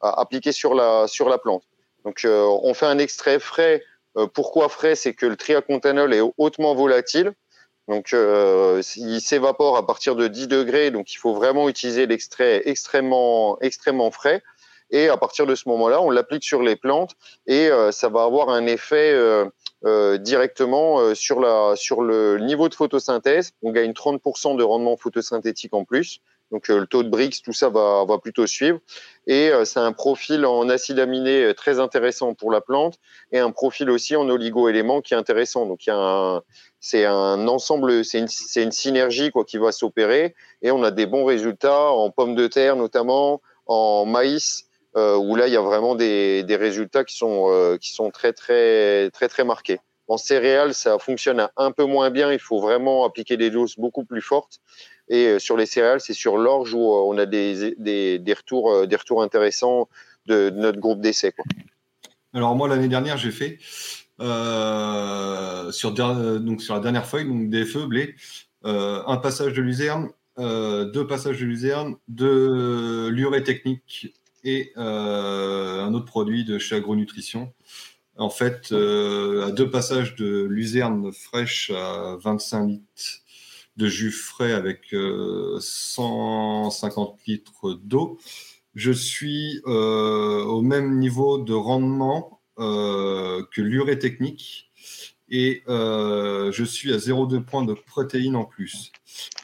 appliqué sur la sur la plante. Donc on fait un extrait frais. pourquoi frais? C'est que le triacontanol est hautement volatile. Donc, euh, il s'évapore à partir de 10 degrés, donc il faut vraiment utiliser l'extrait extrêmement, extrêmement frais. Et à partir de ce moment-là, on l'applique sur les plantes et euh, ça va avoir un effet euh, euh directement sur, la, sur le niveau de photosynthèse. On gagne 30% de rendement photosynthétique en plus. Donc le taux de Brix, tout ça va, va plutôt suivre. Et c'est un profil en acide aminé très intéressant pour la plante et un profil aussi en oligo-éléments qui est intéressant. Donc c'est un ensemble, c'est une, une synergie quoi qui va s'opérer et on a des bons résultats en pommes de terre notamment, en maïs où là il y a vraiment des, résultats qui sont euh, qui sont très très très très marqués. En céréales, ça fonctionne un peu moins bien. Il faut vraiment appliquer des doses beaucoup plus fortes. Et euh, sur les céréales, c'est sur l'orge où on a des, des, des retours des retours intéressants de, notre groupe d'essai. Alors moi l'année dernière j'ai fait euh, sur, donc sur la dernière feuille, donc des feux blé, euh, un passage de luzerne, euh, deux passages de luzerne, de l'urée technique et un autre produit de chez Agronutrition. En fait, à deux passages de luzerne fraîche à 25 litres de jus frais avec 150 litres d'eau, je suis au même niveau de rendement euh, que l'urée technique et euh, je suis à 0,2 points de protéines en plus.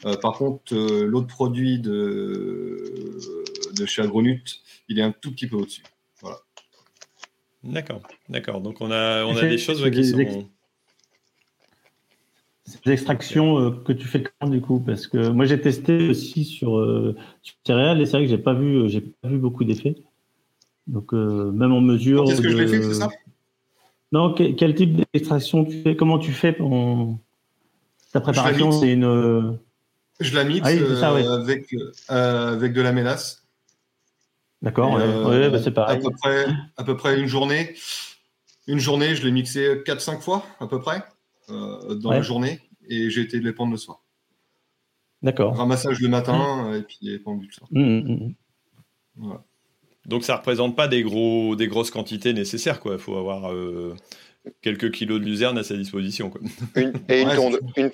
Euh, par contre, l'autre produit de, de chez Agronut, il est un tout petit peu au-dessus. Voilà. D'accord, d'accord. Donc on a, on a des choses qui sont. Des extractions que tu fais quand du coup? Parce que moi j'ai testé aussi sur, sur céréales et c'est vrai que j'ai pas vu, j'ai pas vu beaucoup d'effets. Donc, euh, même en mesure. Qu'est-ce que je l'ai fait, c'est ça? Non, quel, type d'extraction tu fais? Comment tu fais en... Ta préparation, c'est une. Euh, je la mixe ah euh, avec, avec de la mélasse. D'accord, ouais, bah, c'est pareil. À peu, près, à peu près une journée. Une journée, je l'ai mixé 4-5 fois, à peu près, dans la journée, et j'ai été de les prendre le soir. D'accord. Ramassage le matin, et puis pendu le soir. Mmh, mmh, mmh. Voilà. Donc ça représente pas des, gros, des grosses quantités nécessaires. Il faut avoir euh, quelques kilos de luzerne à sa disposition. Une, et une,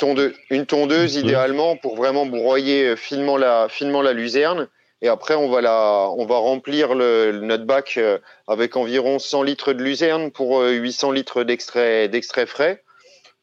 tondeuse, idéalement pour vraiment broyer euh, finement la, finement la luzerne. Et après, on va, la, on va remplir le, notre bac euh, avec environ 100 litres de luzerne pour 800 litres d'extrait frais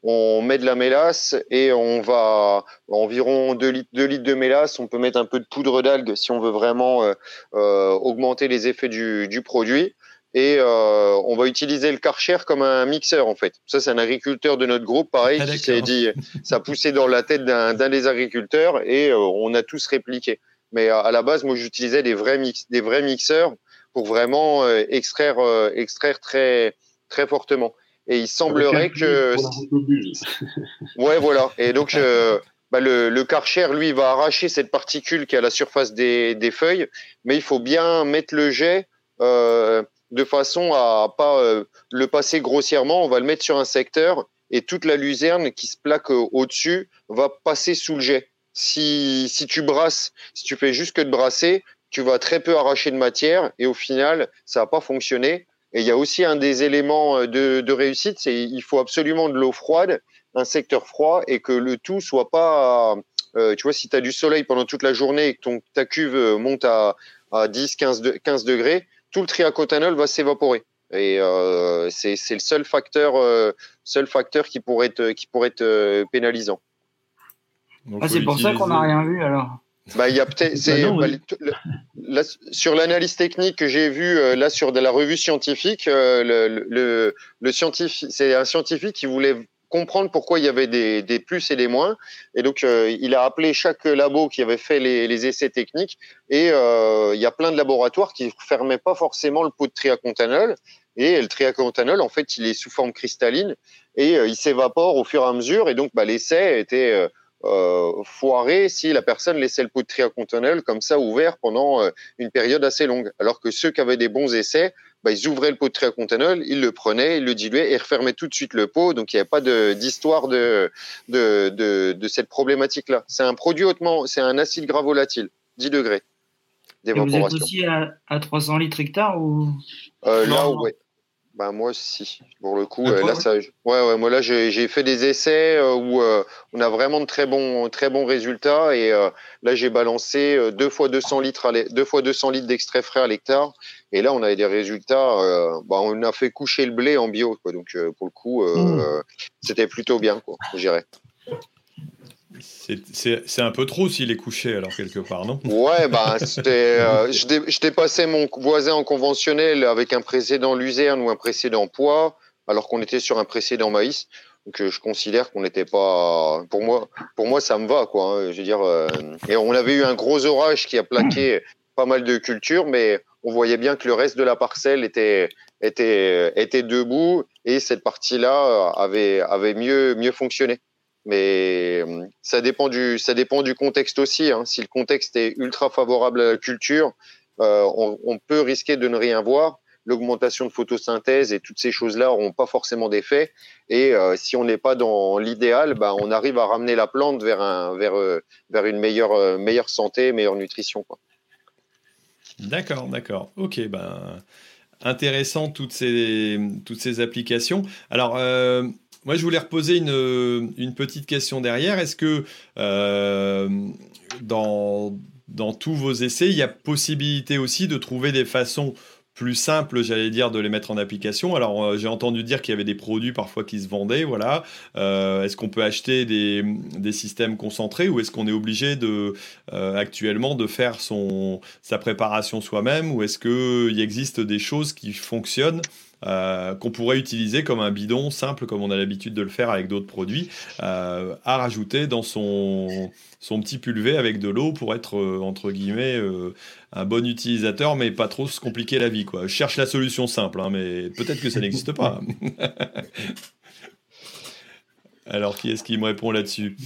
on met de la mélasse et on va environ 2 litres, litres de mélasse. On peut mettre un peu de poudre d'algues si on veut vraiment euh, euh, augmenter les effets du, du produit. Et euh, on va utiliser le Karcher comme un mixeur en fait. Ça, c'est un agriculteur de notre groupe, pareil, ah, qui s'est dit, ça a poussé dans la tête d'un des agriculteurs et on a tous répliqué. Mais à la base, moi, j'utilisais des vrais mix, des vrais mixeurs pour vraiment extraire, extraire très, très fortement. Et il semblerait que. ouais, voilà. Et donc, euh, bah, le, le Karcher, lui, va arracher cette particule qui est à la surface des, des feuilles, mais il faut bien mettre le jet euh, de façon à pas euh, le passer grossièrement. On va le mettre sur un secteur et toute la luzerne qui se plaque au-dessus va passer sous le jet. Si, si tu brasses, si tu fais juste que de brasser, tu vas très peu arracher de matière et au final, ça va pas fonctionner. Et il y a aussi un des éléments euh, de, de réussite, c'est il faut absolument de l'eau froide, un secteur froid, et que le tout soit pas, euh, tu vois, si tu as du soleil pendant toute la journée et que ton, ta cuve euh, monte à, à 10, 15, de, 15 degrés, tout le triacotanol va s'évaporer. Et euh, c'est le seul facteur, euh, seul facteur qui pourrait être, qui pourrait être euh, ah, c'est pour ça qu'on n'a rien vu alors. Bah, il y a peut-être, bah, bah, sur l'analyse technique que j'ai vue euh, là sur de la revue scientifique, euh, le, le, le scientifique, c'est un scientifique qui voulait comprendre pourquoi il y avait des, des plus et des moins. Et donc, euh, il a appelé chaque labo qui avait fait les, les essais techniques. Et il y a plein de laboratoires qui fermaient pas forcément le pot de triacontanol. Et le triacontanol, en fait, il est sous forme cristalline et il s'évapore au fur et à mesure. Et donc, bah, l'essai était foirer si la personne laissait le pot de tri à conteneur comme ça ouvert pendant une période assez longue. Alors que ceux qui avaient des bons essais, bah, ils ouvraient le pot de tri à conteneur, ils le prenaient, ils le diluaient et refermaient tout de suite le pot. Donc il n'y avait pas d'histoire de, de, de, de, cette problématique-là. C'est un produit hautement, c'est un acide gras volatile, 10 degrés d'évaporation. Vous êtes aussi à, à 300 litres hectare ou? Euh, Là, ouais. Bah moi si pour le coup euh, là ça ouais ouais moi là j'ai fait des essais euh, où euh, on a vraiment de très bons très bons résultats et là j'ai balancé deux fois 200 litres à deux fois 200 litres d'extrait frais à l'hectare et là on avait des résultats bah on a fait coucher le blé en bio quoi donc pour le coup mmh. c'était plutôt bien quoi je dirais. C'est un peu trop s'il est couché, alors, quelque part, non? Ouais, bah, euh, je, dépassais mon voisin en conventionnel avec un précédent luzerne ou un précédent poids, alors qu'on était sur un précédent maïs. Donc, euh, je considère qu'on n'était pas. Pour moi, pour moi, ça me va, quoi. Hein, je veux dire. Euh, et on avait eu un gros orage qui a plaqué pas mal de cultures, mais on voyait bien que le reste de la parcelle était était était debout et cette partie-là avait avait mieux mieux fonctionné. Mais euh, ça dépend du, ça dépend du contexte aussi. Hein. Si le contexte est ultra favorable à la culture, euh, on, peut risquer de ne rien voir. L'augmentation de photosynthèse et toutes ces choses-là n'auront pas forcément d'effet. Et euh, si on n'est pas dans l'idéal, bah, on arrive à ramener la plante vers, un, vers, vers une meilleure, meilleure santé, meilleure nutrition. D'accord, d'accord. Ok, ben intéressant toutes ces, toutes ces applications. Alors, moi, je voulais reposer une, une petite question derrière. Est-ce que euh, dans, dans tous vos essais, il y a possibilité aussi de trouver des façons plus simples, j'allais dire, de les mettre en application? Alors, euh, j'ai entendu dire qu'il y avait des produits parfois qui se vendaient, voilà. Euh, est-ce qu'on peut acheter des, des, systèmes concentrés ou est-ce qu'on est obligé de, actuellement de faire son, sa préparation soi-même ou est-ce qu'il existe des choses qui fonctionnent euh, qu'on pourrait utiliser comme un bidon simple, comme on a l'habitude de le faire avec d'autres produits, euh, à rajouter dans son, son petit pulvé avec de l'eau pour être, euh, entre guillemets, un bon utilisateur, mais pas trop se compliquer la vie. Quoi. Je cherche la solution simple, hein, mais peut-être que ça n'existe pas. Alors, qui est-ce qui me répond là-dessus?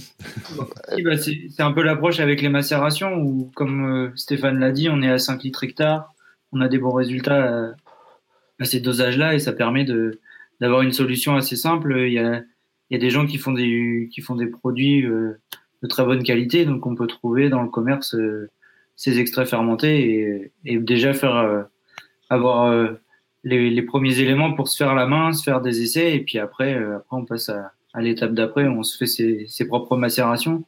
Bah, C'est un peu l'approche avec les macérations où, comme Stéphane l'a dit, on est à 5 litres hectare, on a des bons résultats à ces dosages-là et ça permet de d'avoir une solution assez simple. Il y a, il y a des gens qui font des qui font des produits euh, de très bonne qualité, donc on peut trouver dans le commerce euh, ces extraits fermentés et, et déjà faire euh, avoir les, les, premiers éléments pour se faire la main, se faire des essais et puis après après on passe à, à l'étape d'après, on se fait ses, ses propres macérations.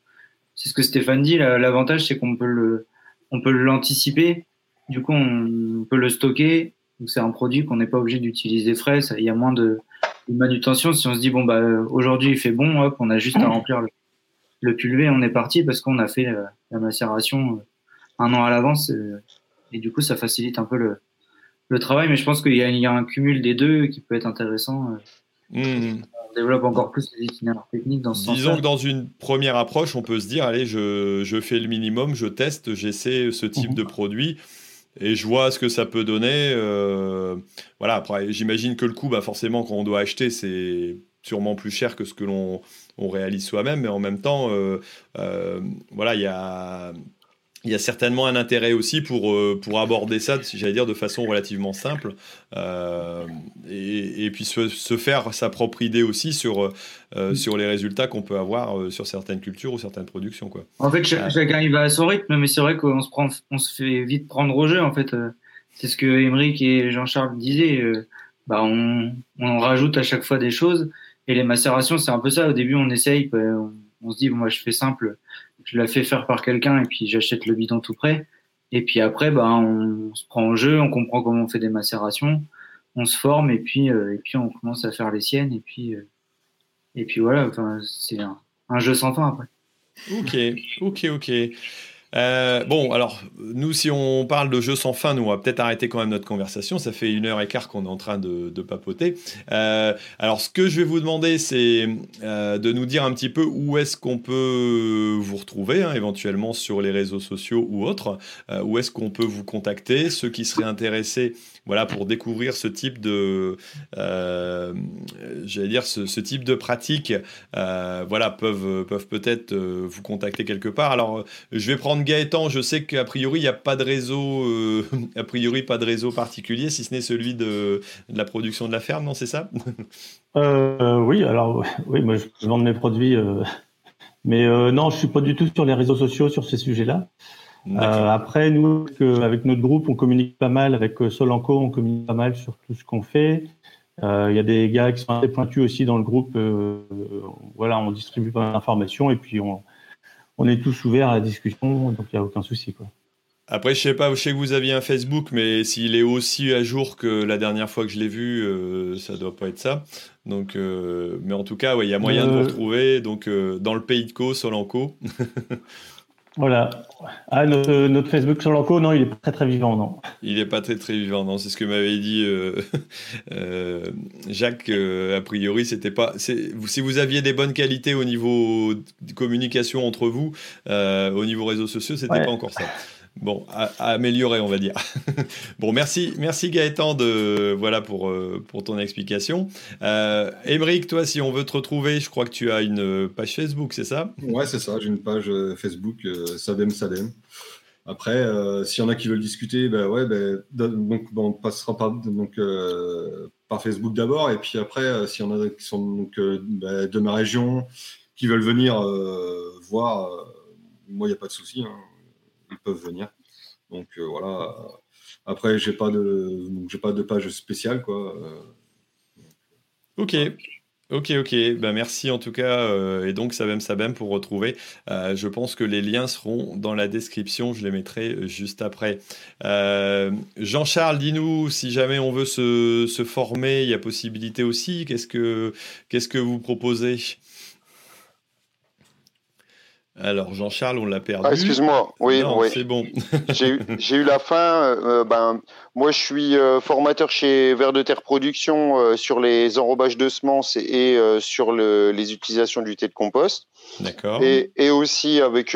C'est ce que Stéphane dit. L'avantage c'est qu'on peut le on peut l'anticiper. Du coup, on peut le stocker donc c'est un produit qu'on n'est pas obligé d'utiliser frais. il y a moins de, manutention. Si on se dit bon bah aujourd'hui il fait bon, hop, on a juste à remplir le, le pulvé, on est parti parce qu'on a fait euh, la, macération euh, un an à l'avance euh, et du coup ça facilite un peu le, le travail. Mais je pense qu'il y, y, a un cumul des deux qui peut être intéressant. Mmh. On développe encore plus les itinéraires techniques dans ce sens. Disons que dans une première approche, on peut se dire allez, je, je fais le minimum, je teste, j'essaie ce type mmh. de produit et je vois ce que ça peut donner. Euh, voilà, après, j'imagine que le coût, bah, forcément, quand on doit acheter, c'est sûrement plus cher que ce que l'on réalise soi-même, mais en même temps, euh, euh, voilà, il y a il y a certainement un intérêt aussi pour, euh, pour aborder ça, j'allais dire, de façon relativement simple, euh, et, et, puis se, se, faire sa propre idée aussi sur, euh, sur les résultats qu'on peut avoir sur certaines cultures ou certaines productions. Quoi. En fait, chacun il va à son rythme, mais c'est vrai qu'on se, prend, on se fait vite prendre au jeu. En fait, c'est ce que Émeric et Jean-Charles disaient. bah, on, on, rajoute à chaque fois des choses, et les macérations, c'est un peu ça. Au début, on essaye, on, on se dit, bon, moi, je fais simple je la fais faire par quelqu'un et puis j'achète le bidon tout prêt. Et puis après, bah, on, se prend au jeu, on comprend comment on fait des macérations, on se forme et puis, euh, et puis on commence à faire les siennes. Et puis, euh, et puis voilà, c'est un, jeu sans fin après. Ok, ok, ok. Euh, bon, alors, nous, si on parle de jeux sans fin, nous, on va peut-être arrêter quand même notre conversation. Ça fait une heure et quart qu'on est en train de, papoter. Euh, alors, ce que je vais vous demander, c'est euh, de nous dire un petit peu où est-ce qu'on peut vous retrouver, hein, éventuellement sur les réseaux sociaux ou autres. où est-ce qu'on peut vous contacter? Ceux qui seraient intéressés voilà, pour découvrir ce type de, euh, j'allais dire, ce, type de pratique, euh, voilà, peuvent, peuvent peut-être euh, vous contacter quelque part. Alors, je vais prendre Gaëtan. Je sais qu'a priori, il n'y a pas de réseau, a priori, pas de réseau particulier, si ce n'est celui de, de, la production de la ferme, non, c'est ça? Oui, alors, oui, moi, je vends mes produits. Mais non, je suis pas du tout sur les réseaux sociaux sur ces sujets-là. Euh, après, nous, avec notre groupe, on communique pas mal. Avec euh, Solanco, on communique pas mal sur tout ce qu'on fait. Euh, il y a des gars qui sont assez pointus aussi dans le groupe. voilà, on distribue pas mal d'informations et puis on, on est tous ouverts à la discussion, donc il n'y a aucun souci. Quoi. Après, je sais pas, je sais que vous aviez un Facebook, mais s'il est aussi à jour que la dernière fois que je l'ai vu, euh, ça doit pas être ça. Donc, mais en tout cas, il y a moyen de vous retrouver. Donc, dans le pays de Co, Solanco. Voilà. Ah, notre, Facebook sur l'enco, non, il est pas très très vivant, non. Il est pas très très vivant, non. C'est ce que m'avait dit euh, euh, Jacques. Euh, a priori, c'était pas. Si vous aviez des bonnes qualités au niveau de communication entre vous, au niveau réseaux sociaux, c'était pas encore ça. Bon, à, améliorer, on va dire. bon, merci, merci Gaëtan de voilà pour euh, pour ton explication. Euh, toi, si on veut te retrouver, je crois que tu as une page Facebook, c'est ça? Ouais, c'est ça. J'ai une page euh, Facebook euh, Sadem Sadem. Après, s'il y en a qui veulent discuter, ben ouais, ben, donc on passera par donc par Facebook d'abord, et puis après, s'il y en a qui sont donc ben, de ma région, qui veulent venir voir, moi il n'y a pas de souci. Hein peuvent venir. Donc euh, voilà. Après, j'ai pas de, j'ai pas de page spéciale quoi. Euh. Ok. Ok, ok. Ben, merci en tout cas. Euh, et donc, Sabem Sabem pour retrouver. je pense que les liens seront dans la description. Je les mettrai juste après. Jean-Charles, dis-nous si jamais on veut se, se, former, il y a possibilité aussi. Qu'est-ce que, qu'est-ce que vous proposez? Alors Jean-Charles, on l'a perdu. Ah, excuse-moi, oui, c'est bon. j'ai eu la fin. Euh, ben, moi, je suis euh, formateur chez Vert de Terre Production euh, sur les enrobages de semences et, sur les utilisations du thé de compost. D'accord. Et, et, aussi avec,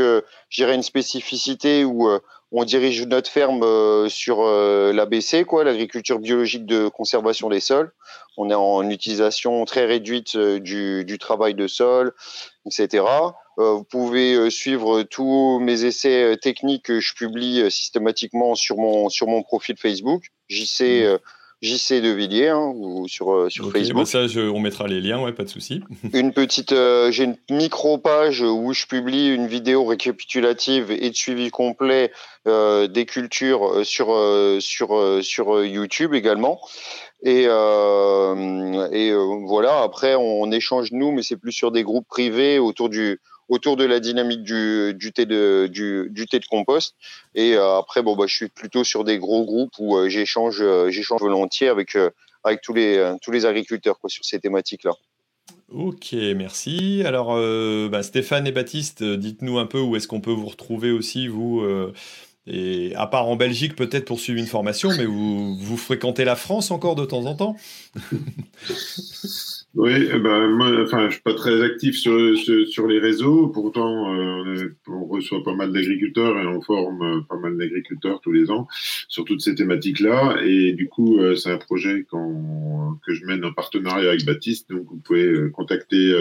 j'irai une spécificité où on dirige notre ferme sur l'ABC, quoi, l'agriculture biologique de conservation des sols. On est en utilisation très réduite du, du travail de sol, etc. Euh, vous pouvez euh, suivre tous mes essais euh, techniques que je publie systématiquement sur mon sur mon profil Facebook, JC mmh. JC de Villiers hein, ou sur sur Facebook. Bah ça, on mettra les liens, ouais, pas de souci. une petite, j'ai une micro page où je publie une vidéo récapitulative et de suivi complet des cultures sur sur sur YouTube également. Et, euh, et voilà, après, on, échange nous, mais c'est plus sur des groupes privés autour du, autour de la dynamique du, du, thé, de, du, du thé de compost. Et euh, après, bon, bah, je suis plutôt sur des gros groupes où euh, j'échange, euh, j'échange volontiers avec, avec tous, les, tous les agriculteurs quoi, sur ces thématiques-là. Ok, merci. Alors, bah, Stéphane et Baptiste, dites-nous un peu où est-ce qu'on peut vous retrouver aussi, vous, et à part en Belgique, peut-être pour suivre une formation, mais vous, vous fréquentez la France encore de temps en temps? Oui, eh ben, moi, enfin, je suis pas très actif sur, sur, les réseaux. Pourtant, euh, on reçoit pas mal d'agriculteurs et on forme euh, pas mal d'agriculteurs tous les ans sur toutes ces thématiques-là. Et du coup, euh, c'est un projet que je mène en partenariat avec Baptiste. Donc, vous pouvez contacter,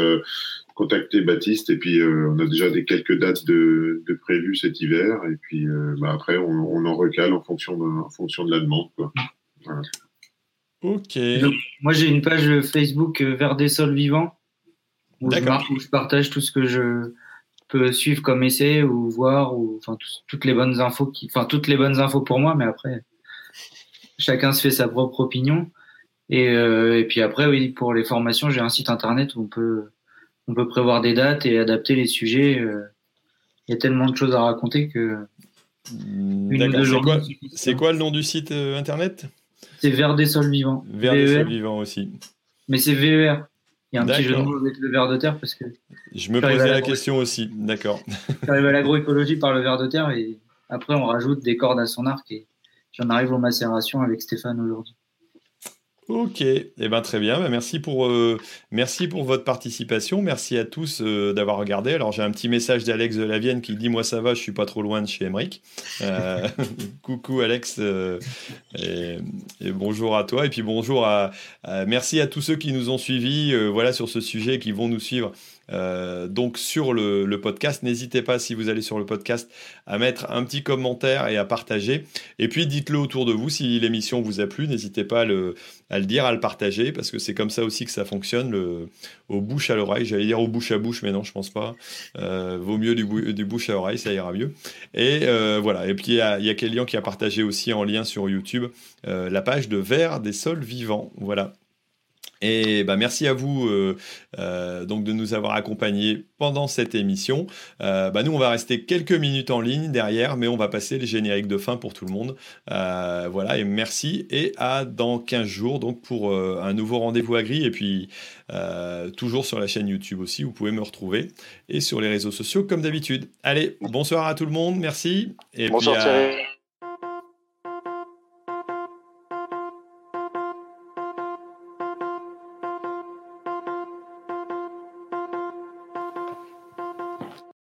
contacter Baptiste. Et puis, on a déjà des quelques dates de, de prévues cet hiver. Et puis, bah, après, on, on, en recale en fonction de, en fonction de la demande. Quoi. Voilà. Ok. moi, j'ai une page Facebook euh, Vers des sols vivants où je, partage tout ce que je peux suivre comme essai ou voir ou enfin toutes les bonnes infos qui, enfin toutes les bonnes infos pour moi, mais après chacun se fait sa propre opinion. Et, euh, et puis après, oui, pour les formations, j'ai un site internet où on peut on peut prévoir des dates et adapter les sujets. Euh. Il y a tellement de choses à raconter que. C'est quoi le nom du site internet? C'est vers des sols vivants. Vers des sols vivants aussi. Mais c'est VER. Il y a un petit jeu de mots avec le ver de terre parce que. Je me posais la, question aussi, d'accord. J'arrive à l'agroécologie par le ver de terre et après on rajoute des cordes à son arc et j'en arrive aux macérations avec Stéphane aujourd'hui. Ok, eh ben, très bien. Ben, merci, pour, euh, merci pour votre participation. Merci à tous euh, d'avoir regardé. Alors j'ai un petit message d'Alex de la Vienne qui dit Moi ça va, je suis pas trop loin de chez Emric. Euh, coucou Alex et, bonjour à toi. Et puis bonjour à, merci à tous ceux qui nous ont suivis voilà, sur ce sujet qui vont nous suivre euh, donc sur le, podcast, n'hésitez pas si vous allez sur le podcast à mettre un petit commentaire et à partager. Et puis dites-le autour de vous si l'émission vous a plu, n'hésitez pas à le, dire, à le partager, parce que c'est comme ça aussi que ça fonctionne, au bouche à l'oreille. J'allais dire au bouche à bouche, mais non, je pense pas. Euh, vaut mieux du, bouche à oreille, ça ira mieux. Et euh, voilà. Et puis il y a, y a Kélian qui a partagé aussi en lien sur YouTube la page de Vert des sols vivants. Voilà. Et bah, merci à vous euh, euh, donc de nous avoir accompagnés pendant cette émission. Euh, bah, nous, on va rester quelques minutes en ligne derrière, mais on va passer les génériques de fin pour tout le monde. voilà, et merci. Et à dans 15 jours donc pour un nouveau rendez-vous agri. Et puis, toujours sur la chaîne YouTube aussi, vous pouvez me retrouver. Et sur les réseaux sociaux, comme d'habitude. Allez, bonsoir à tout le monde. Merci. Et bonsoir,